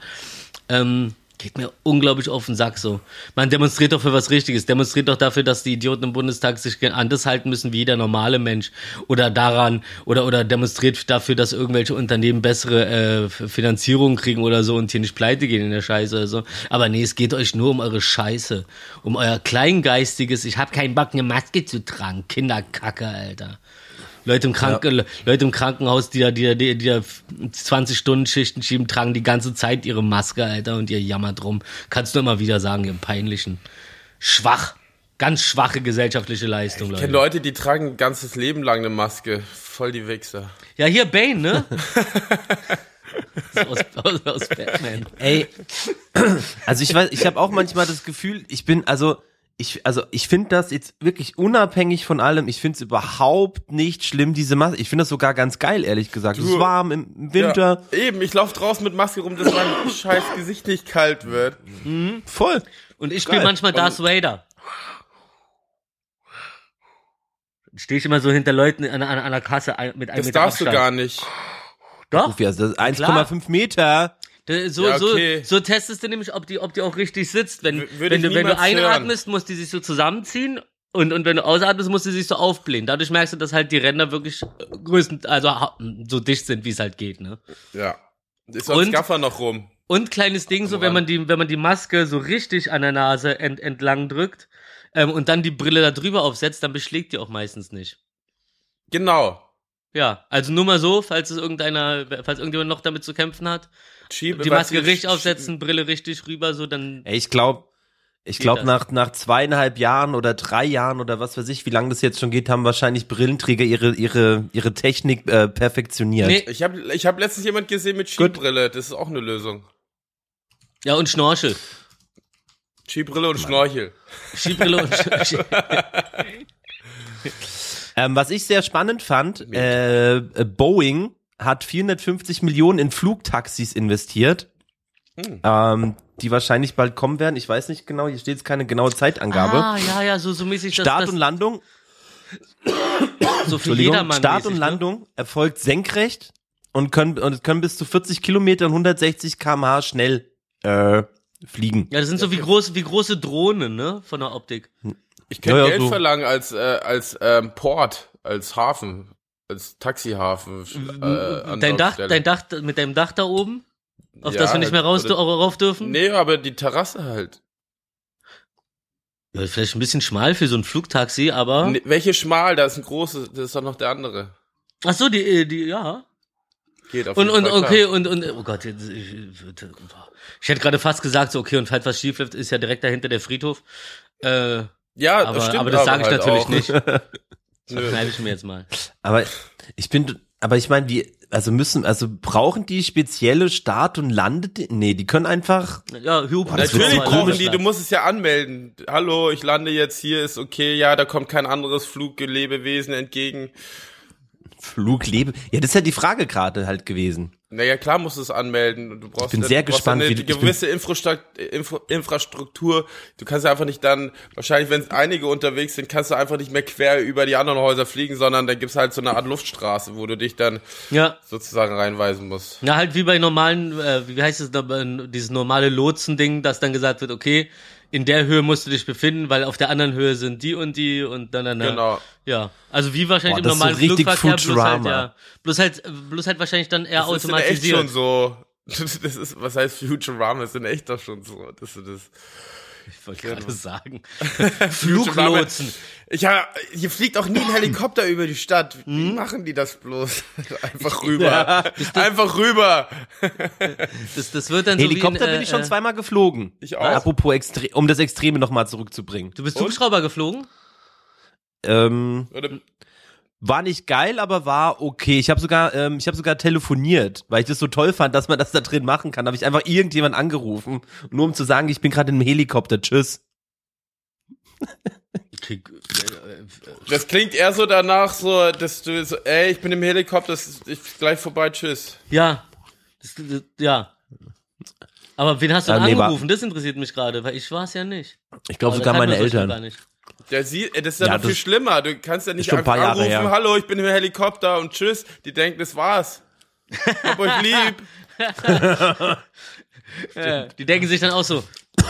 Ähm, geht mir unglaublich auf den Sack so. Man demonstriert doch für was Richtiges. Demonstriert doch dafür, dass die Idioten im Bundestag sich an das halten müssen wie jeder normale Mensch. Oder daran, oder, oder demonstriert dafür, dass irgendwelche Unternehmen bessere äh, Finanzierung kriegen oder so und hier nicht pleite gehen in der Scheiße oder so. Aber nee, es geht euch nur um eure Scheiße. Um euer kleingeistiges, ich hab keinen Bock, eine Maske zu tragen. Kinderkacke, Alter. Leute im, Kranken, Leute im Krankenhaus, die da, die da, die, die da 20 Stunden Schichten schieben, tragen die ganze Zeit ihre Maske, Alter, und ihr jammert rum. Kannst du immer wieder sagen, ihr peinlichen. Schwach. Ganz schwache gesellschaftliche Leistung, Ich kenne Leute. Leute, die tragen ein ganzes Leben lang eine Maske. Voll die Wichser. Ja, hier Bane, ne? aus, aus, aus Batman. Ey, also ich weiß, ich habe auch manchmal das Gefühl, ich bin, also ich, also ich finde das jetzt wirklich unabhängig von allem. Ich finde es überhaupt nicht schlimm, diese Maske. Ich finde das sogar ganz geil, ehrlich gesagt. Es ist Du- warm im Winter. Ja, eben, ich laufe draußen mit Maske rum, dass mein scheiß Gesicht nicht kalt wird. Voll. Und ich spiele manchmal Darth Vader. Stehe ich immer so hinter Leuten an, an, an der Kasse mit einem Das Meter darfst du Abstand. gar nicht. Doch, Ja, das ist 1,5 Meter. Da- So, Ja, okay. so, so testest du nämlich, ob die, ob die auch richtig sitzt. Wenn, W- wenn, du, wenn du niemals hören. einatmest, muss die sich so zusammenziehen und, und wenn du ausatmest, muss die sich so aufblähen. Dadurch merkst du, dass halt die Ränder wirklich äh, größten, also so dicht sind, wie es halt geht, ne? Ja. Ist sonst Und? Gaffer noch rum. Und kleines Ding, so wenn man die, wenn man die Maske so richtig an der Nase ent, entlang drückt ähm, und dann die Brille da drüber aufsetzt, dann beschlägt die auch meistens nicht. Genau. Ja, also nur mal so, falls es irgendeiner, falls irgendjemand noch damit zu kämpfen hat. Schieb, Die was- Maske richtig aufsetzen, Brille richtig rüber, so dann. Ey, ich glaube, ich glaube nach nach zweieinhalb Jahren oder drei Jahren oder was weiß ich, wie lange das jetzt schon geht, haben wahrscheinlich Brillenträger ihre ihre ihre Technik äh, perfektioniert. Nee, Ich habe ich hab letztens jemand gesehen mit Skibrille. Das ist auch eine Lösung. ja, und Schnorchel. Skibrille und Schnorchel. Skibrille und Schnorchel. Ähm, was ich sehr spannend fand, äh, äh, Boeing hat 450 Millionen in Flugtaxis investiert, Hm. ähm, die wahrscheinlich bald kommen werden. Ich weiß nicht genau, hier steht jetzt keine genaue Zeitangabe. Ah, ja, ja, so, so mäßig. Start das, und Landung, so für Entschuldigung, jedermann Start mäßig, und ne? Landung erfolgt senkrecht und können, und können bis zu 40 Kilometer und 160 km/h schnell äh, fliegen. Ja, das sind so wie große, wie große Drohnen, ne? Von der Optik. Ich könnte Ja, ja, Geld so. verlangen als, äh, als ähm, Port, als Hafen, als Taxihafen. Äh, dein Dach, dein Dach, mit deinem Dach da oben? Auf Ja, das wir nicht mehr raus, oder- rauf dürfen? Nee, aber die Terrasse halt. Ja, vielleicht ein bisschen schmal für so ein Flugtaxi, aber. Nee, welche schmal, da ist ein großes, das ist doch noch der andere. Ach so, die, äh, die, ja. Geht auf Und, jeden und, Fall okay, klar. und, und, oh Gott, ich, ich hätte gerade fast gesagt, so, okay, und falls was schief läuft, ist ja direkt dahinter der Friedhof. Äh, Ja, aber, das stimmt aber das sage ich halt natürlich auch. nicht. Das ich mir jetzt mal. Aber ich bin, aber ich meine, die, also müssen, also brauchen die spezielle Start- und Lande, nee, die können einfach, Ja, wird Natürlich brauchen die, du musst es ja anmelden. Hallo, ich lande jetzt hier, ist okay, ja, da kommt kein anderes Fluglebewesen entgegen. Fluglebe, ja, das ist ja die Frage gerade halt gewesen. Naja, klar musst du es anmelden. Du brauchst bin ja- sehr du brauchst gespannt, ja wie eine ich gewisse Infrastru- Infra Infrastruktur. Du kannst ja einfach nicht dann, wahrscheinlich, wenn einige unterwegs sind, kannst du einfach nicht mehr quer über die anderen Häuser fliegen, sondern da gibt's halt so eine Art Luftstraße, wo du dich dann Ja, sozusagen reinweisen musst. na halt wie bei normalen, äh, wie heißt es, äh, dieses normale Lotsen-Ding, dass dann gesagt wird, okay, in der Höhe musst du dich befinden, weil auf der anderen Höhe sind die und die und dann, dann, dann. Genau. Ja, also wie wahrscheinlich Boah, im das ist so normalen richtig Flugverkehr, bloß halt, Futurama. ja, bloß halt, bloß halt wahrscheinlich dann eher Das ist in echt automatisiert. schon so. Das ist, was heißt Futurama? Das ist in echt doch schon so. Das ist das. Ich wollte gerade sagen. Futurama. Fluglotsen. Ja, hier fliegt auch nie ein Helikopter über die Stadt. Wie Hm? machen die das bloß? Einfach rüber. Einfach rüber. Das, das wird dann Helikopter so wie in, bin äh, ich schon äh, zweimal geflogen. Ich auch. Apropos Extre um das Extreme nochmal zurückzubringen. Du bist Hubschrauber geflogen? Ähm, Oder, war nicht geil, aber war okay. Ich habe sogar, ähm, ich habe sogar telefoniert, weil ich das so toll fand, dass man das da drin machen kann. Habe ich einfach irgendjemand angerufen, nur um zu sagen, ich bin gerade in einem Helikopter. Tschüss. Okay, das klingt eher so danach, so, dass du so, ey, ich bin im Helikopter, ich bin gleich vorbei, tschüss. Ja. Das, das, ja. Aber wen hast du Ah, denn nee, angerufen? Das interessiert mich gerade, weil ich war es ja nicht. Ich glaube sogar meine Eltern. Der sieht, ey, das ist ja, Ja, noch viel schlimmer. Du kannst ja nicht ein einfach Jahre anrufen, her. hallo, ich bin im Helikopter und tschüss. Die denken, das war's. Hab euch lieb. Die denken sich dann auch so,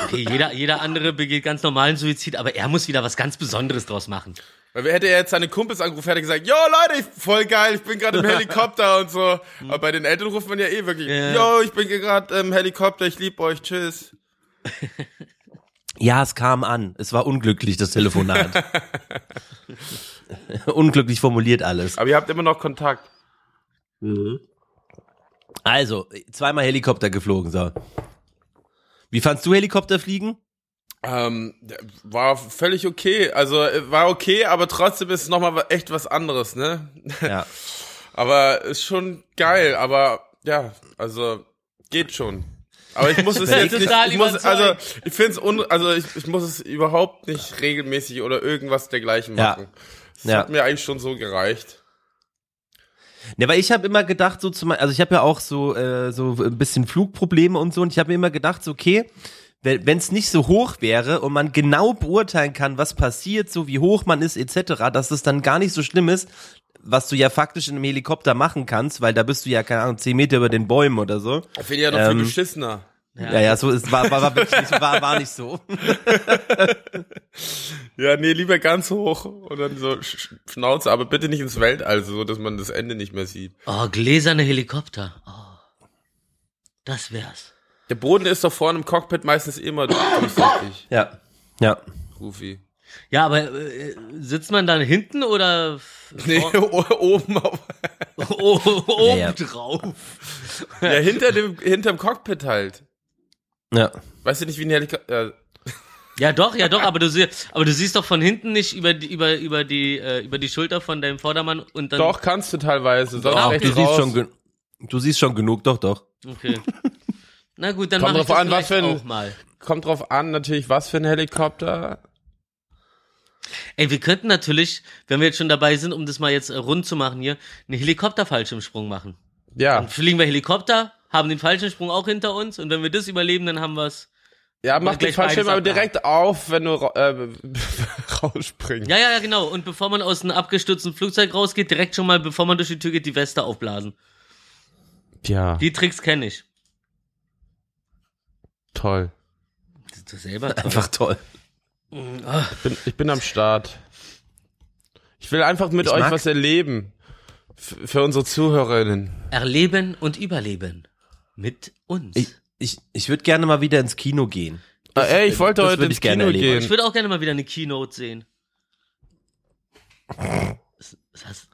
okay, jeder, jeder andere begeht ganz normalen Suizid, aber er muss wieder was ganz Besonderes draus machen. Weil wer hätte er jetzt seine Kumpels angerufen, hätte er gesagt, yo Leute, ich, voll geil, ich bin gerade im Helikopter und so. Aber bei den Eltern ruft man ja eh wirklich, Ja. yo, ich bin gerade im Helikopter, ich lieb euch, tschüss. Ja, es kam an. Es war unglücklich, das Telefonat. unglücklich formuliert alles. Aber ihr habt immer noch Kontakt. Also, zweimal Helikopter geflogen, so. Wie fandst du Helikopterfliegen? Ähm, war völlig okay. Also war okay, aber trotzdem ist es nochmal echt was anderes, ne? Ja. Aber ist schon geil, aber ja, also geht schon. Aber ich muss es jetzt nicht, ich muss, also ich finde es un, also ich, ich muss es überhaupt nicht regelmäßig oder irgendwas dergleichen Ja. machen. Das Ja. hat mir eigentlich schon so gereicht. Ne, weil ich habe immer gedacht, so zum, also ich habe ja auch so äh, so ein bisschen Flugprobleme und so und ich habe mir immer gedacht, so, okay, wenn es nicht so hoch wäre und man genau beurteilen kann, was passiert, so wie hoch man ist etc., dass es dann gar nicht so schlimm ist, was du ja faktisch in einem Helikopter machen kannst, weil da bist du ja keine Ahnung zehn Meter über den Bäumen oder so. Ich finde ja noch Ähm, viel beschissener. Ja, ja, so ist war war, war wirklich nicht, war, war nicht so. Ja, nee, lieber ganz hoch und dann so Sch- Sch- Schnauze, aber bitte nicht ins Weltall, so dass man das Ende nicht mehr sieht. Oh, gläserne Helikopter. Oh. Das wär's. Der Boden ist doch vorne im Cockpit meistens immer durchsichtig, Ja. Ja. Rufi. Ja, aber äh, sitzt man dann hinten oder Nee, oben auf, oben Ja, ja. drauf? ja, hinter dem, hinterm Cockpit halt. Ja. Weißt du nicht, wie ein Helikopter, Ja, doch, ja, doch, aber du, sie, aber du siehst doch von hinten nicht über die, über, über die, äh, über die Schulter von deinem Vordermann und dann. Doch, kannst du teilweise. Sonst rechts du siehst schon du siehst schon genug, doch, doch. Okay. Na gut, dann Kommt mach ich drauf das an, was für ein- auch mal. Kommt drauf an, natürlich, was für ein Helikopter. Ey, wir könnten natürlich, wenn wir jetzt schon dabei sind, um das mal jetzt äh, rund zu machen hier, einen Helikopterfallschirmsprung machen. Ja. Dann fliegen wir Helikopter, haben den Fallschirmsprung auch hinter uns und wenn wir das überleben, dann haben wir's. Ja, mach gleich den Fallschirm aber direkt auf, wenn du äh, rausspringst. Ja, ja, ja, genau. Und bevor man aus einem abgestürzten Flugzeug rausgeht, direkt schon mal, bevor man durch die Tür geht, die Weste aufblasen. Tja, Die Tricks kenne ich. toll. Das ist selber toll. Einfach toll. Ich bin, ich bin am Start. Ich will einfach mit Ich euch was erleben. F für unsere Zuhörerinnen. Erleben und überleben. Mit uns. Ich, ich, ich würde gerne mal wieder ins Kino gehen. Ah, ey, ich wollte das heute ins ich gerne Kino erleben. Ich gehen. würde auch gerne mal wieder eine Keynote sehen. Das, das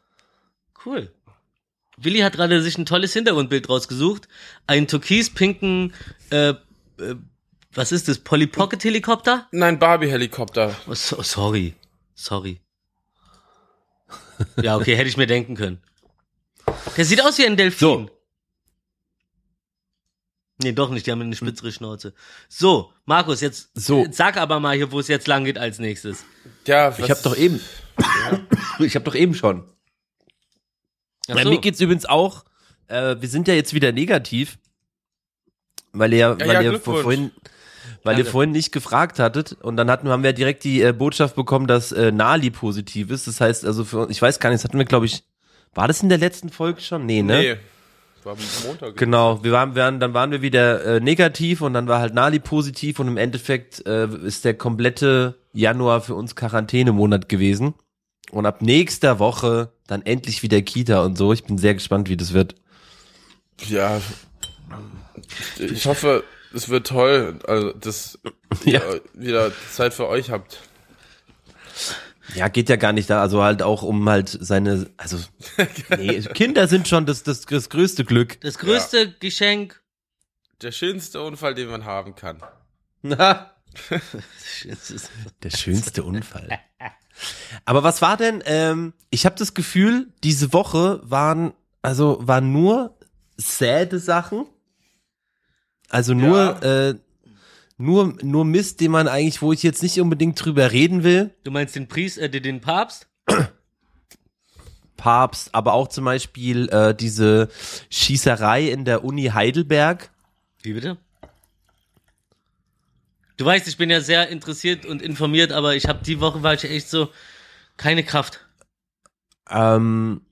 cool. Willi hat gerade sich ein tolles Hintergrundbild rausgesucht. Einen türkis-pinken, äh, äh, was ist das, Polly Pocket Helikopter? Nein, Barbie-Helikopter. Oh, so, sorry. Sorry. Ja, okay, hätte ich mir denken können. Der sieht aus wie ein Delfin. So. Nee, doch nicht, die haben eine spitzere Schnauze. So, Markus, jetzt So. äh, sag aber mal hier, wo es jetzt lang geht als nächstes. Ja, Ich habe doch eben. ich habe doch eben schon. Ach Bei so. mir geht's übrigens auch. Äh, wir sind ja jetzt wieder negativ, weil ihr, Ja, weil ja, ihr vorhin, weil ihr vorhin nicht gefragt hattet und dann hatten haben wir direkt die äh, Botschaft bekommen, dass äh, Nali positiv ist. Das heißt also für uns, ich weiß gar nicht, das hatten wir glaube ich, war das in der letzten Folge schon? Nee, ne? Nee. War am Montag. Genau, wir waren, wir waren, dann waren wir wieder äh, negativ und dann war halt Nali positiv und im Endeffekt äh, ist der komplette Januar für uns Quarantänemonat gewesen. Und ab nächster Woche dann endlich wieder Kita und so. Ich bin sehr gespannt, wie das wird. Ja. Ich hoffe, es wird toll, also dass Ja. ihr wieder Zeit für euch habt. Ja, geht ja gar nicht da, also halt auch um halt seine, also nee, Kinder sind schon das, das, das größte Glück. Das größte Geschenk. Der schönste Unfall, den man haben kann. Na, der schönste Unfall. Aber was war denn, ähm, ich habe das Gefühl, diese Woche waren, also waren nur säde Sachen. Also nur, äh, nur, nur Mist, den man eigentlich, wo ich jetzt nicht unbedingt drüber reden will. Du meinst den Priest, äh, den Papst? Papst, aber auch zum Beispiel äh, diese Schießerei in der Uni Heidelberg. Wie bitte? Du weißt, ich bin ja sehr interessiert und informiert, aber ich habe die Woche war ich echt so keine Kraft. Ähm,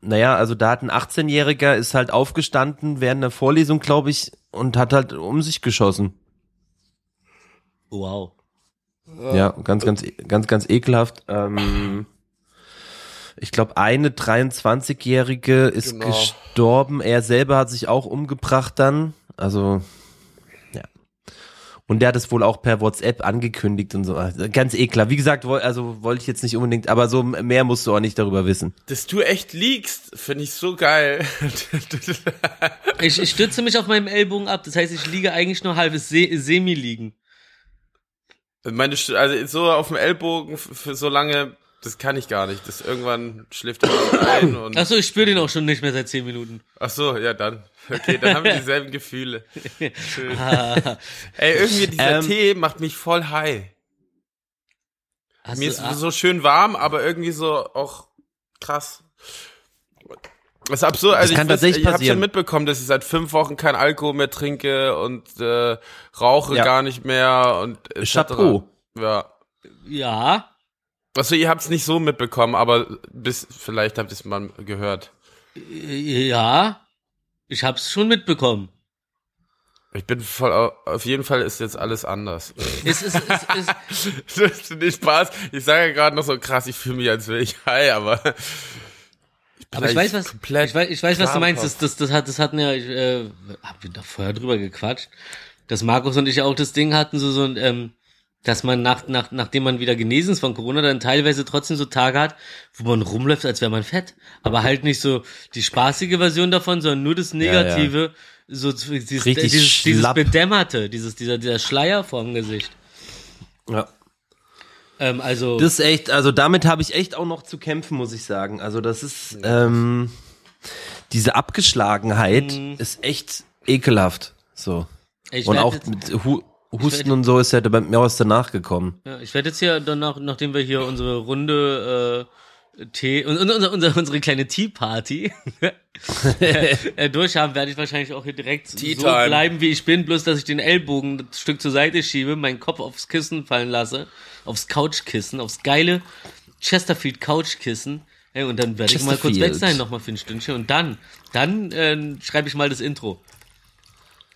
naja, also da hat ein 18-Jähriger ist halt aufgestanden während der Vorlesung, glaube ich, und hat halt um sich geschossen. Wow. Ja, ganz, ganz, ganz, ganz ekelhaft. Ähm, ich glaube, eine 23-Jährige ist Genau. gestorben. Er selber hat sich auch umgebracht dann. Also, ja. Und der hat es wohl auch per WhatsApp angekündigt und so. Also, ganz ekelhaft. Wie gesagt, woll, also wollte ich jetzt nicht unbedingt, aber so mehr musst du auch nicht darüber wissen. Dass du echt liegst, finde ich so geil. Ich, ich stütze mich auf meinem Ellbogen ab, das heißt, ich liege eigentlich nur halbes Se Semi-Liegen. Meine, St- also so auf dem Ellbogen für so lange, das kann ich gar nicht. Das irgendwann schläft er ein und. Achso, ich spüre den auch schon nicht mehr seit zehn Minuten. Ach so, ja dann. Okay, dann haben wir dieselben Gefühle. Schön. Ah, Ey, irgendwie dieser Ähm, Tee macht mich voll high. Mir du, ist ah, so schön warm, aber irgendwie so auch krass. Das ist absurd. Also kann ich, tatsächlich ich habe schon mitbekommen, dass ich seit fünf Wochen kein Alkohol mehr trinke und äh, rauche Ja. gar nicht mehr und etc. Chapeau. Ja. ja, Also ihr habt es nicht so mitbekommen, aber bis vielleicht habt ihr es mal gehört. ja, ich hab's schon mitbekommen. Ich bin voll au- auf jeden Fall ist jetzt alles anders. Es ist, es ist, das ist nicht Spaß. Ich sage ja gerade noch so krass, ich fühle mich als wäre ich high, aber aber ich weiß was, komplett ich weiß, ich weiß, was du meinst. Das, das, das hat, das hatten ja, ich, äh, hab wir da vorher drüber gequatscht, dass Markus und ich auch das Ding hatten, so, so ein, ähm, dass man nach, nach, nachdem man wieder genesen ist von Corona, dann teilweise trotzdem so Tage hat, wo man rumläuft, als wäre man fett. Aber halt nicht so die spaßige Version davon, sondern nur das Negative, so dieses, Richtig dieses, dieses. Bedämmerte, dieses, dieser, dieser Schleier vorm Gesicht. Ja. Ähm, also, Das ist echt, also damit habe ich echt auch noch zu kämpfen, muss ich sagen. Also das ist, ähm, diese Abgeschlagenheit ist echt ekelhaft. So. ich Und auch jetzt- mit Hu Husten werd- und so ist ja bei mir aus danach gekommen. Ja, ich werde jetzt hier danach, nachdem wir hier unsere Runde äh, Tee und, und unser, unser, unsere kleine Tea-Party äh, durch haben, werde ich wahrscheinlich auch hier direkt so Tea Time. bleiben, wie ich bin, bloß dass ich den Ellbogen ein Stück zur Seite schiebe, meinen Kopf aufs Kissen fallen lasse, aufs Couchkissen, aufs geile Chesterfield Couchkissen Hey, und dann werde ich mal kurz weg sein, nochmal für ein Stündchen. Und dann, dann äh, schreibe ich mal das Intro.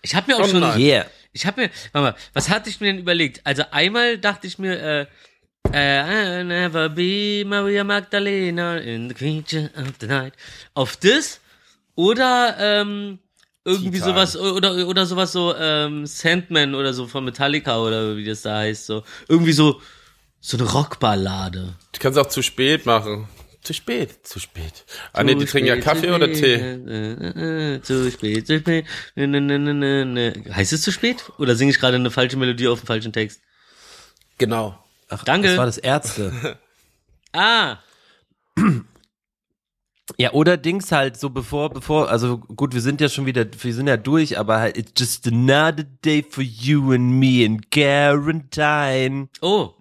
Ich habe mir auch schon. Yeah. ich habe mir, warte mal, was hatte ich mir denn überlegt? Also einmal dachte ich mir, äh, äh, I'll never be Maria Magdalena in the creature of the night. Auf das oder ähm, irgendwie Titan. sowas oder oder sowas so ähm, Sandman oder so von Metallica oder wie das da heißt so irgendwie so so eine Rockballade. Du kannst auch zu spät machen. Zu spät, zu spät. Ah nee, die trinken ja Kaffee oder Tee? äh, äh, äh, Zu spät, zu spät. Ne, ne, ne, ne, ne, ne. Heißt es zu spät? Oder singe ich gerade eine falsche Melodie auf dem falschen Text? Genau. Ach, Danke. Das war das Ärzte. Ah, ja, oder Dings halt so bevor, bevor, also gut, wir sind ja schon wieder, wir sind ja durch, aber halt, it's just another day for you and me in Quarantine. oh.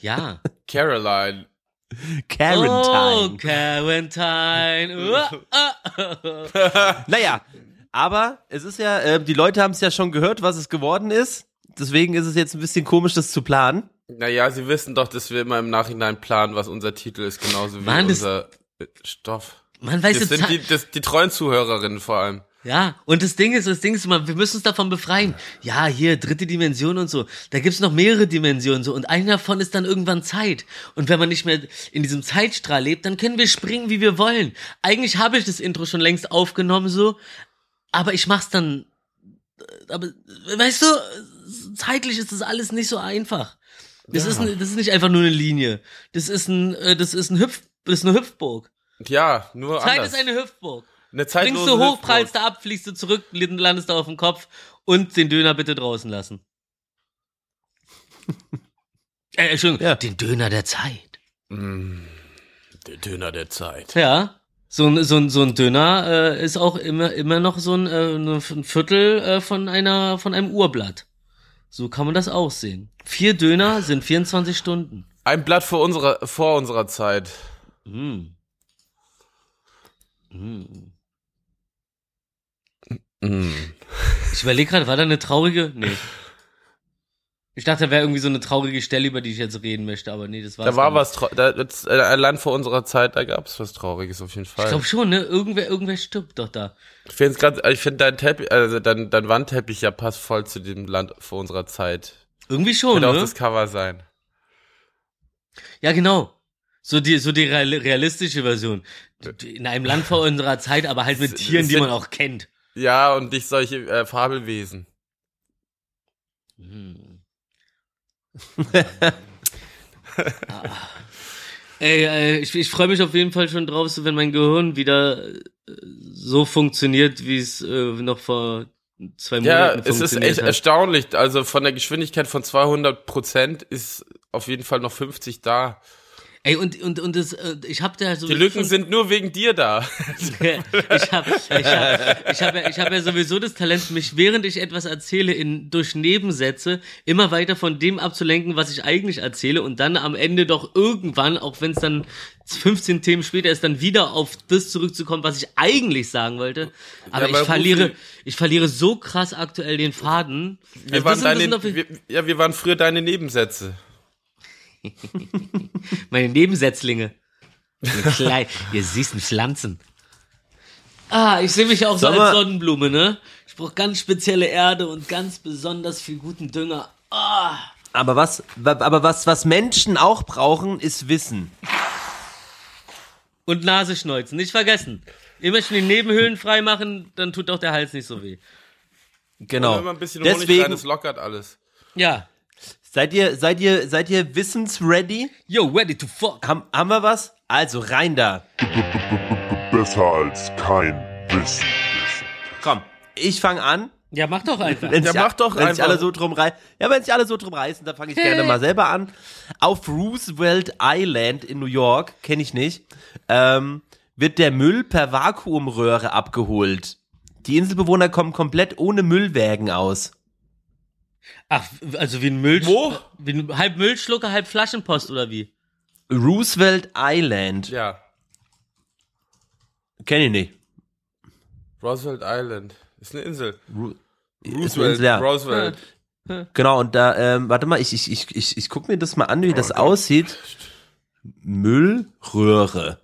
Ja. Caroline. Oh. Quarantine. Oh, oh, oh. Naja, aber es ist ja, äh, die Leute haben es ja schon gehört, was es geworden ist. Deswegen ist es jetzt ein bisschen komisch, das zu planen. Naja, sie wissen doch, dass wir immer im Nachhinein planen, was unser Titel ist, genauso wie Mann, unser äh, Stoff. Man weiß Das sind die, das, die treuen Zuhörerinnen vor allem. Ja, und das Ding ist, das Ding ist immer, wir müssen uns davon befreien. Ja, hier, dritte Dimension und so. Da gibt's noch mehrere Dimensionen so und eine davon ist dann irgendwann Zeit. Und wenn man nicht mehr in diesem Zeitstrahl lebt, dann können wir springen, wie wir wollen. Eigentlich habe ich das Intro schon längst aufgenommen so, aber ich mach's dann, äh, aber, weißt du, zeitlich ist das alles nicht so einfach. Das, ist, ein, das ist nicht einfach nur eine Linie. Das ist ein, äh, das ist ein Hüpf, das ist eine Hüpfburg. Ja, nur Zeit anders. ist eine Hüpfburg. Eine zeitlose du hoch, prallst du ab, fliegst du zurück, landest du auf dem Kopf und den Döner bitte draußen lassen. äh, Entschuldigung, Ja. den Döner der Zeit. Der Döner der Zeit. Ja. So ein, so ein, so ein Döner äh, ist auch immer, immer noch so ein, äh, ein Viertel äh, von einer, von einem Urblatt. So kann man das aussehen. Vier Döner sind 24 Stunden. Ein Blatt vor unserer, vor unserer Zeit. Mm. Mm. Mm. Ich überlege gerade, war da eine traurige? Nee. Ich dachte, da wäre irgendwie so eine traurige Stelle, über die ich jetzt reden möchte, aber nee, das war Da war was, da, das, äh, ein Land vor unserer Zeit, da gab's was Trauriges auf jeden Fall. Ich glaube schon, ne? Irgendwer, irgendwer stirbt doch da. Ich finde grad, ich finde dein Teppich, also dein, dein Wandteppich ja passt voll zu dem Land vor unserer Zeit. Irgendwie schon, Könnte auch ne? das Cover sein. Ja, genau. So die, so die real- realistische Version. In einem Land vor unserer Zeit, aber halt mit Tieren, die man auch kennt. Ja, und nicht solche äh, Fabelwesen. Hm. Ah. Ey, ey, ich, ich freue mich auf jeden Fall schon drauf, so wenn mein Gehirn wieder äh, so funktioniert, wie es äh, noch vor zwei Ja, Monaten es ist echt hat. erstaunlich. Also von der Geschwindigkeit von 200 Prozent ist auf jeden Fall noch 50 da. Ey, und, und, und das, äh, ich hab da so. Die Lücken sind nur wegen dir da. ich habe ich hab, ich hab, ja- ich hab ja sowieso das Talent, mich während ich etwas erzähle, in, durch Nebensätze immer weiter von dem abzulenken, was ich eigentlich erzähle und dann am Ende doch irgendwann, auch wenn es dann 15 Themen später ist, dann wieder auf das zurückzukommen, was ich eigentlich sagen wollte. Aber aber ich verliere, Rufi- ich verliere so krass aktuell den Faden. Wir Also waren deine, wir, ja, wir waren früher deine Nebensätze. meine Nebensätzlinge. Ihr, klein, ihr süßen Pflanzen. Ah, ich sehe mich auch so als Sonnenblume, ne? Ich brauche ganz spezielle Erde und ganz besonders viel guten Dünger. Ah. Aber was, wa- aber was, was Menschen auch brauchen, ist Wissen. Und Nase schneuzen, nicht vergessen. Immer schon die Nebenhöhlen freimachen, dann tut auch der Hals nicht so weh. Genau. Wenn man ein bisschen Honig rein, Deswegen, das lockert alles. Ja. Seid ihr, seid ihr, seid ihr wissensready? Yo, ready to fuck. Haben, haben wir was? Also rein da. Besser als kein Wissen. Komm, ich fange an. Ja, mach doch einfach. Wenn Ja, sich, mach doch wenn sich einfach. alle so drum reißen. Ja, wenn sich alle so drum reißen, dann fange ich gerne mal selber an. Auf Roosevelt Island in New York, kenne ich nicht, ähm, wird der Müll per Vakuumröhre abgeholt. Die Inselbewohner kommen komplett ohne Müllwägen aus. Ach, also wie ein Müll. Wo? Wie ein, halb Müllschlucker, halb Flaschenpost oder wie? Roosevelt Island. Ja. Kenne ich nicht. Roosevelt Island. Ist eine Insel. Ru ist eine Roosevelt. Insel, ja. Roosevelt. Genau, und da, ähm, warte mal, ich, ich, ich, ich, ich guck mir das mal an, wie das aussieht. Müllröhre.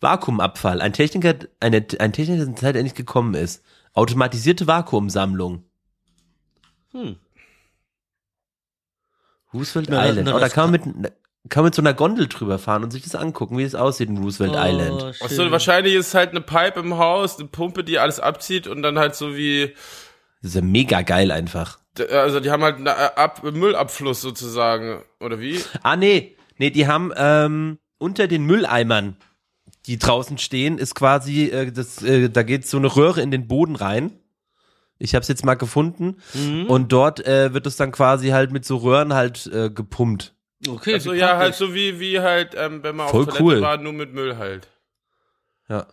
Vakuumabfall. Ein Techniker, eine, ein Techniker, dessen Zeit endlich gekommen ist. Automatisierte Vakuumsammlung. Hm. Roosevelt Na, Island. oh, da das kann man, mit, kann man mit so einer Gondel drüber fahren und sich das angucken, wie es aussieht in Roosevelt Island. Oh, Achso, schön. wahrscheinlich ist halt eine Pipe im Haus, eine Pumpe, die alles abzieht und dann halt so wie, Das ist ja mega geil einfach. also die haben halt einen Ab Müllabfluss sozusagen, oder wie? Ah, nee. Nee, die haben ähm, unter den Mülleimern, die draußen stehen, ist quasi, äh, das, äh, da geht so eine Röhre in den Boden rein. Ich habe es jetzt mal gefunden. Mhm. Und dort äh, wird es dann quasi halt mit so Röhren halt äh, gepumpt. Okay, Also ja, halt so wie, wie halt, ähm, wenn man Voll auf Toilette cool. war, nur mit Müll halt. Ja.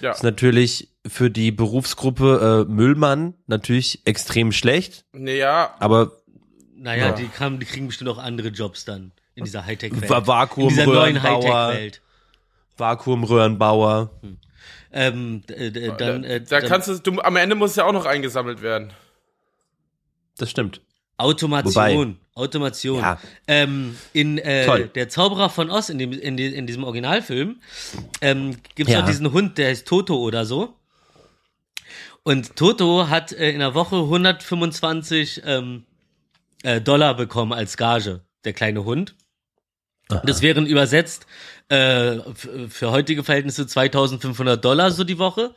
Ja. Ist natürlich für die Berufsgruppe äh, Müllmann natürlich extrem schlecht, Naja, aber Naja, Ja. die, kam, die kriegen bestimmt auch andere Jobs dann in dieser Hightech-Welt. Va- In dieser neuen Vakuumröhrenbauer, Hightech-Welt. Vakuumröhrenbauer. Ähm, äh, d- dann, da, äh, da dann kannst du, du, am Ende muss es ja auch noch eingesammelt werden. Das stimmt. Automation. Automation. Ja. Ähm, in äh, der Zauberer von Oz, in, dem, in, die, in diesem Originalfilm, ähm, gibt es Ja. auch diesen Hund, der heißt Toto oder so. Und Toto hat äh, in der Woche 125 ähm, äh, Dollar bekommen als Gage, der kleine Hund. Das wären übersetzt äh, für heutige Verhältnisse 2500 Dollar so die Woche.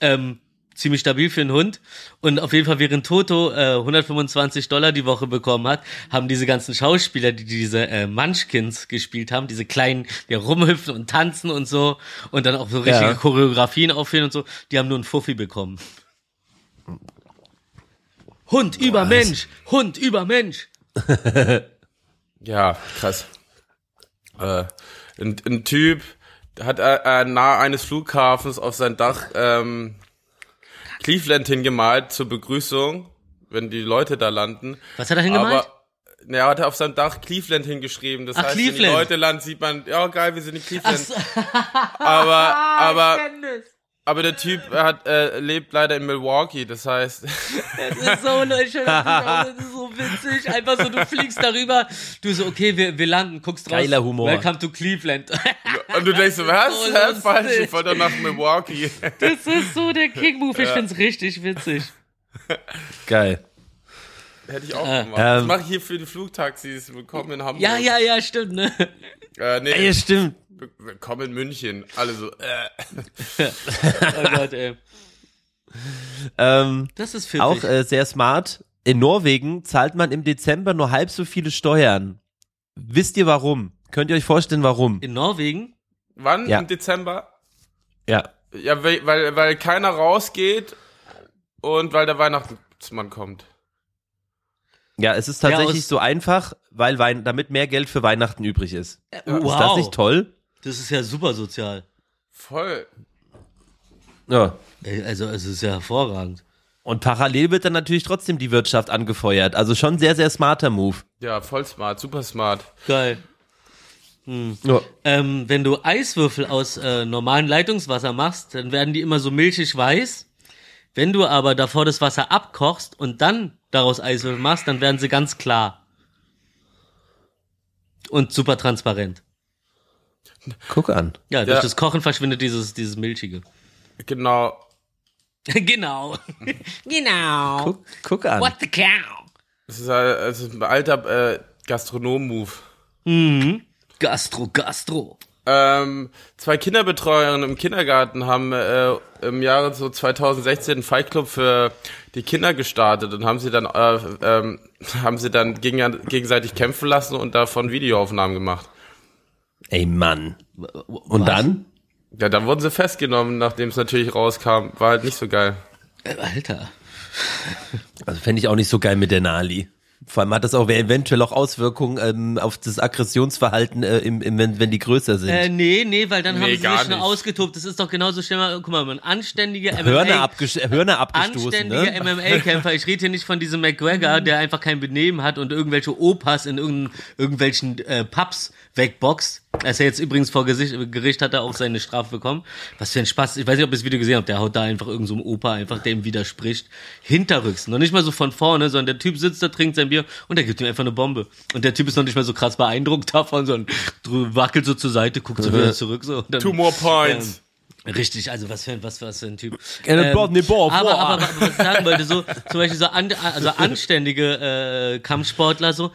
Ähm, ziemlich stabil für einen Hund. Und auf jeden Fall, während Toto äh, 125 Dollar die Woche bekommen hat, haben diese ganzen Schauspieler, die diese äh, Munchkins gespielt haben, diese kleinen, die rumhüpfen und tanzen und so und dann auch so richtige Ja. Choreografien aufführen und so, die haben nur einen Fuffi bekommen. Hund über Mensch, Hund über Mensch. Ja, krass. Äh, ein, ein Typ hat äh, äh, nahe eines Flughafens auf sein Dach ähm, Cleveland hingemalt zur Begrüßung, wenn die Leute da landen. Was hat er hingemalt? Aber er hat auf seinem Dach Cleveland hingeschrieben. Das Ach, heißt, wenn die Cleveland. Leute landen, sieht man, ja geil, wir sind in Cleveland. so. Aber, aber. Aber der Typ hat äh, lebt leider in Milwaukee. Das heißt, Das ist so, Leute, das ist so witzig. Einfach so, du fliegst darüber, du so, okay, wir, wir landen, guckst raus. Geiler Humor. Welcome to Cleveland. und du denkst so, was? so Hä, falsch, ich wollte nach Milwaukee. Das ist so der King-Move, ich find's richtig witzig. Geil. Hätte ich auch Äh, gemacht. das ähm, mache ich hier für die Flugtaxis. Willkommen in Hamburg. Ja, ja, ja, stimmt, ne? Äh, nee, Ey, stimmt. willkommen in München. Alle so, äh. Oh Gott, ey. Ähm, Das ist pfiffig. auch äh, sehr smart. In Norwegen zahlt man im Dezember nur halb so viele Steuern. Wisst ihr warum? Könnt ihr euch vorstellen, warum? In Norwegen? Wann? Ja. Im Dezember? Ja. Ja, weil, weil, weil keiner rausgeht und weil der Weihnachtsmann kommt. Ja, es ist tatsächlich so einfach, weil Wein damit mehr Geld für Weihnachten übrig ist. wow. Ist das nicht toll? Das ist ja super sozial. Voll. Ja. Also, es ist ja hervorragend. Und parallel wird dann natürlich trotzdem die Wirtschaft angefeuert. Also schon sehr, sehr smarter Move. Ja, voll smart, super smart. Geil. Ja. Ähm, wenn du Eiswürfel aus äh, normalem Leitungswasser machst, dann werden die immer so milchig weiß. Wenn du aber davor das Wasser abkochst und dann daraus Eiswürfel machst, dann werden sie ganz klar. Und super transparent. Guck an. Ja, durch Ja. das Kochen verschwindet dieses, dieses Milchige. Genau. genau. genau. Guck, guck an. What the cow? Es ist, halt- es ist ein alter äh, Gastronom-Move. Mhm. Gastro, Gastro. Ähm, zwei Kinderbetreuerinnen im Kindergarten haben äh, im Jahre so 2016 einen Fight Club für die Kinder gestartet und haben sie dann äh, ähm, haben sie dann gegen, gegenseitig kämpfen lassen und davon Videoaufnahmen gemacht. Ey, Mann. Und Was? dann? Ja, dann wurden sie festgenommen, nachdem es natürlich rauskam. War halt nicht so geil. Äh, Alter. Also fände ich auch nicht so geil mit der Nali. Vor allem hat das auch eventuell auch Auswirkungen ähm, auf das Aggressionsverhalten, äh, im, im, wenn, wenn die größer sind. Äh, nee, nee, weil dann Nee, haben sie sich schon nicht. ausgetobt. Das ist doch genauso schnell mal, guck mal, ein anständiger Hörner, MMA, abges Hörner abgestoßen, anständiger ne? MMA-Kämpfer. Ich rede hier nicht von diesem McGregor, der einfach kein Benehmen hat und irgendwelche Opas in irgend, irgendwelchen äh, Pubs wegboxt. Er ist ja jetzt übrigens vor Gesicht, Gericht, hat er auch seine Strafe bekommen. Was für ein Spaß. Ich weiß nicht, ob ihr das Video gesehen habt. Der haut da einfach irgendein so Opa einfach, der ihm widerspricht. Hinterrücks. Noch nicht mal so von vorne, sondern der Typ sitzt da, trinkt sein Bier und der gibt ihm einfach eine Bombe. Und der Typ ist noch nicht mal so krass beeindruckt davon, sondern wackelt so zur Seite, guckt so wieder zurück, so. Dann, Two more points. Ähm, richtig, also was für ein, was, was für ein Typ. Äh, Bob, ne, Bob, aber, boah. aber, aber was ich sagen wollte, so, zum Beispiel so an, also anständige äh, Kampfsportler, so,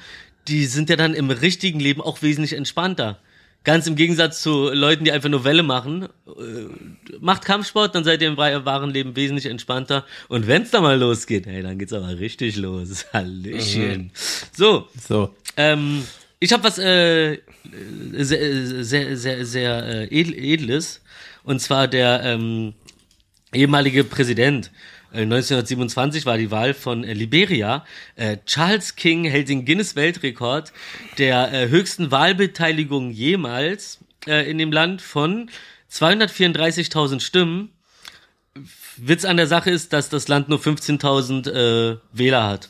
die sind ja dann im richtigen Leben auch wesentlich entspannter. Ganz im Gegensatz zu Leuten, die einfach nur Welle machen. Äh, macht Kampfsport, dann seid ihr im wahren Leben wesentlich entspannter. Und wenn's da mal losgeht, hey, dann geht's aber richtig los. Hallöchen. So, So. ähm, ich habe was äh, sehr, sehr, sehr, sehr äh, edles. Und zwar der ähm, ehemalige Präsident. Äh, 1927 war die Wahl von äh, Liberia. Äh, Charles King hält den Guinness-Weltrekord der äh, höchsten Wahlbeteiligung jemals äh, in dem Land von 234.000 Stimmen. Witz an der Sache ist, dass das Land nur 15.000 äh, Wähler hat.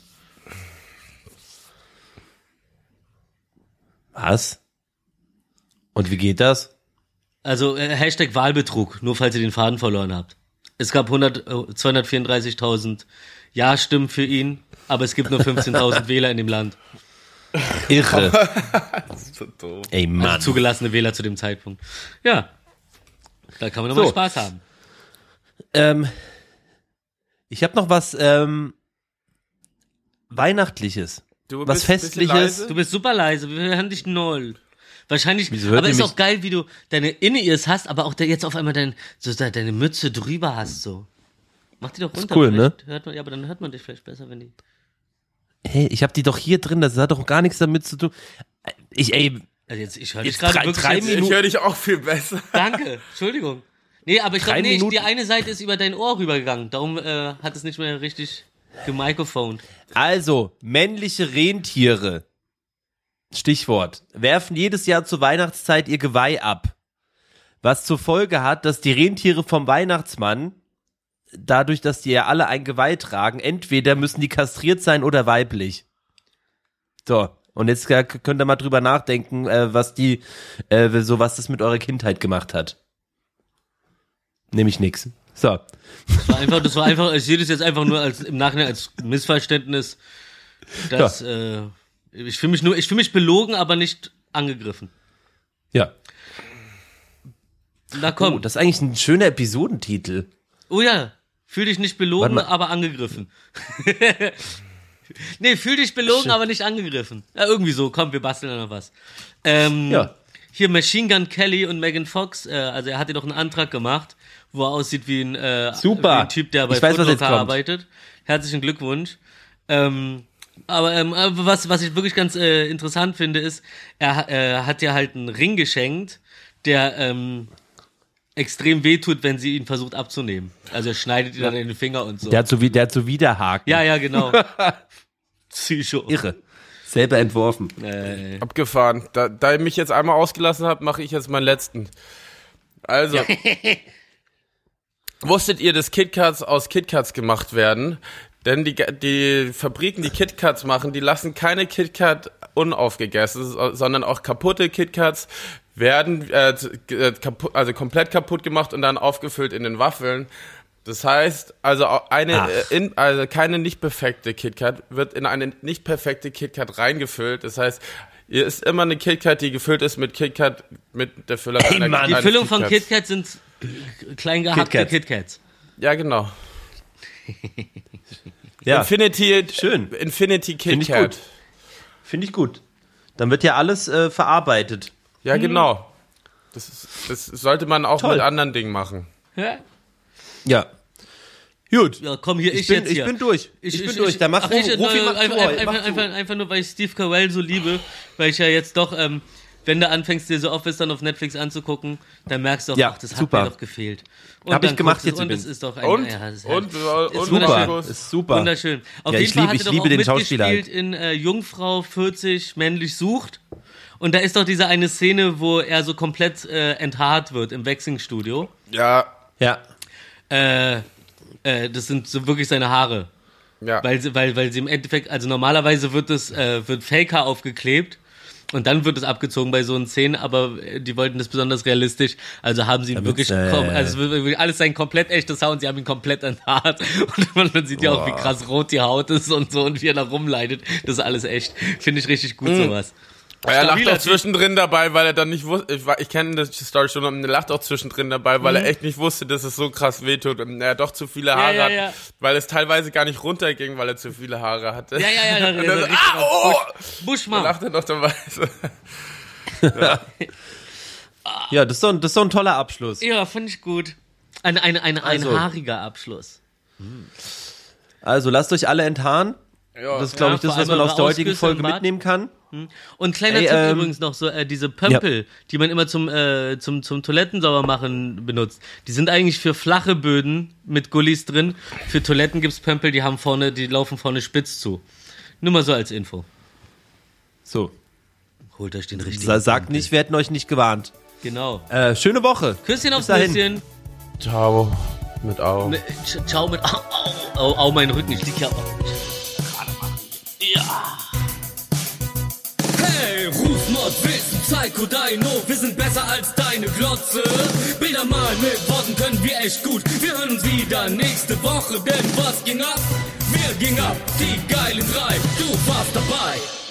Was? Und wie geht das? Also äh, Hashtag Wahlbetrug, nur falls ihr den Faden verloren habt. Es gab 100, äh, 234.000 Ja-Stimmen für ihn, aber es gibt nur 15.000 Wähler in dem Land. Irre. So doof. Ey, Mann. Also zugelassene Wähler zu dem Zeitpunkt. Ja, da kann man nochmal So. Spaß haben. ähm, ich habe noch was ähm, Weihnachtliches. Du Was bist Festliches? Du bist super leise, wir hören dich null. Wahrscheinlich, Wieso hört aber ihr ist mich? auch geil, wie du deine In-Ears hast, aber auch jetzt auf einmal dein, so de- deine Mütze drüber hast, so. Mach die doch runter. cool, ne? Hört man, ja, aber dann hört man dich vielleicht besser, wenn die. Hey, ich habe die doch hier drin, das hat doch gar nichts damit zu tun. Ich, ey, Also jetzt, ich höre dich gerade drei- drei Minuten. Ich höre dich auch viel besser. Danke, Entschuldigung. Nee, aber ich glaube, nee, Minuten. die eine Seite ist über dein Ohr rübergegangen. Darum äh, hat es nicht mehr richtig gemicrophoned. Also, männliche Rentiere, Stichwort, werfen jedes Jahr zur Weihnachtszeit ihr Geweih ab. Was zur Folge hat, dass die Rentiere vom Weihnachtsmann, dadurch, dass die ja alle ein Geweih tragen, entweder müssen die kastriert sein oder weiblich. So, und jetzt äh, könnt ihr mal drüber nachdenken, äh, was die, äh, so was das mit eurer Kindheit gemacht hat. Nämlich nix. So. Das war einfach, das war einfach, ich sehe das jetzt einfach nur als im Nachhinein als Missverständnis, dass äh, ich fühle mich nur, ich fühle mich belogen, aber nicht angegriffen. Ja. Na komm. Oh, das ist eigentlich ein schöner Episodentitel. Oh ja, fühl dich nicht belogen, aber angegriffen. nee, fühl dich belogen, aber nicht angegriffen. Ja, irgendwie so, komm, wir basteln da noch was. Ähm, Ja. Hier Machine Gun Kelly und Megan Fox, äh, also er hat dir doch einen Antrag gemacht, wo er aussieht wie ein, äh, Super. Wie ein Typ, der bei Footlocker arbeitet. Herzlichen Glückwunsch. Ähm, aber ähm, aber was, was ich wirklich ganz äh, interessant finde, ist, er äh, hat ja halt einen Ring geschenkt, der ähm, extrem wehtut, wenn sie ihn versucht abzunehmen. Also er schneidet ihn dann in den Finger und so. Der hat so, wie, der hat so Widerhaken. ja, ja, genau. Psycho. Irre. Selber entworfen. Äh, Abgefahren. Da, da ihr mich jetzt einmal ausgelassen habt, mache ich jetzt meinen letzten. Also. Wusstet ihr, dass KitKats aus KitKats gemacht werden? Denn die, die Fabriken, die KitKats machen, die lassen keine KitKat unaufgegessen, so- sondern auch kaputte KitKats werden äh, äh, kaputt, also komplett kaputt gemacht und dann aufgefüllt in den Waffeln. Das heißt, also auch eine, äh, in, also keine nicht perfekte KitKat wird in eine nicht perfekte KitKat reingefüllt. Das heißt, hier ist immer eine KitKat, die gefüllt ist mit KitKat, mit der Füllerei. Ey, einer Mann. die Füllung von. KitKat sind klein gehackte KitKats. KitKats. Ja, genau. Ja, Infinity, Schön. Infinity ich gut. finde ich gut. Dann wird ja alles äh, verarbeitet. Ja, genau. Das, ist, das sollte man auch Toll. mit anderen Dingen machen. Ja. Ja. Gut. ja, komm hier, ich, Ich bin, jetzt ich hier. bin durch. Ich, bin durch. Dann mach ach, ich, Rufi, mach einfach, du, einfach, einfach, einfach nur, weil ich Steve Carell so liebe, weil ich ja jetzt doch, ähm, wenn du anfängst, dir so Office dann auf Netflix anzugucken, dann merkst du auch, Ja, ach, das super. hat mir doch gefehlt. Und Hab ich gemacht jetzt Und übrigens. es ist doch ein, Und? ja, ist Und? halt- Und? ist Super. wunderschön. Ist super. Wunderschön. Auf Ja, jeden ich Fall lieb- hat ich liebe den Schauspieler halt. in äh, Jungfrau 40 männlich sucht. Und da ist doch diese eine Szene, wo er so komplett äh, enthaart wird im Waxing-Studio. Ja, Ja. Äh, äh, das sind so wirklich seine Haare. ja. Weil sie, weil, weil sie im Endeffekt, also normalerweise wird das, äh, wird Faker aufgeklebt Und dann wird es abgezogen bei so einen Szenen, aber äh, die wollten das besonders realistisch. Also haben sie ihn Damit's, wirklich, äh, also alles sein komplett echtes Haar und sie haben ihn komplett enthaart. Und man, man sieht ja auch, wie krass rot die Haut ist und so und wie er da rumleidet. Das ist alles echt. Finde ich richtig gut, sowas. Er lacht auch zwischendrin dabei, weil er dann nicht wusste, ich, ich kenne die Story schon, und er lacht auch zwischendrin dabei, weil Mhm. er echt nicht wusste, dass es so krass wehtut und er doch zu viele Ja, Haare ja, hat, ja. weil es teilweise gar nicht runterging, weil er zu viele Haare hatte. Ja, ja, ja. Und ja, dann so, ja ah, oh! Busch, Buschmann. Lacht er noch dabei. Ja, das ist so ein, das ist so ein toller Abschluss. Ja, finde ich gut. Ein, ein, ein, ein Also. haariger Abschluss. Also lasst euch alle enthaaren. Ja. Das ist, glaube Ja, ich, das, was man aus der heutigen Folge mitnehmen kann. Und kleiner Ey, Tipp ähm, übrigens noch so, äh, diese Pömpel, die man immer zum, äh, zum, zum Toilettensaubermachen benutzt, die sind eigentlich für flache Böden mit Gullis drin. Für Toiletten gibt's Pömpel, die haben vorne, die laufen vorne spitz zu. Nur mal so als Info. So. Holt euch den richtigen. Sa- Sagt Pömpel. nicht, wir hätten euch nicht gewarnt. Genau. Äh, schöne Woche. Küsschen aufs. Nüsschen. Ciao. Mit Au. Ciao mit. Au, au, au, au, mein Rücken. Ich lieg ja. Gerade Rufmord, Wissen, Psycho, Dino, wir sind besser als deine Glotze. Bilder mal mit Worten können wir echt gut. Wir hören uns wieder nächste Woche, denn was ging ab? Wir ging ab, die geilen drei, du warst dabei.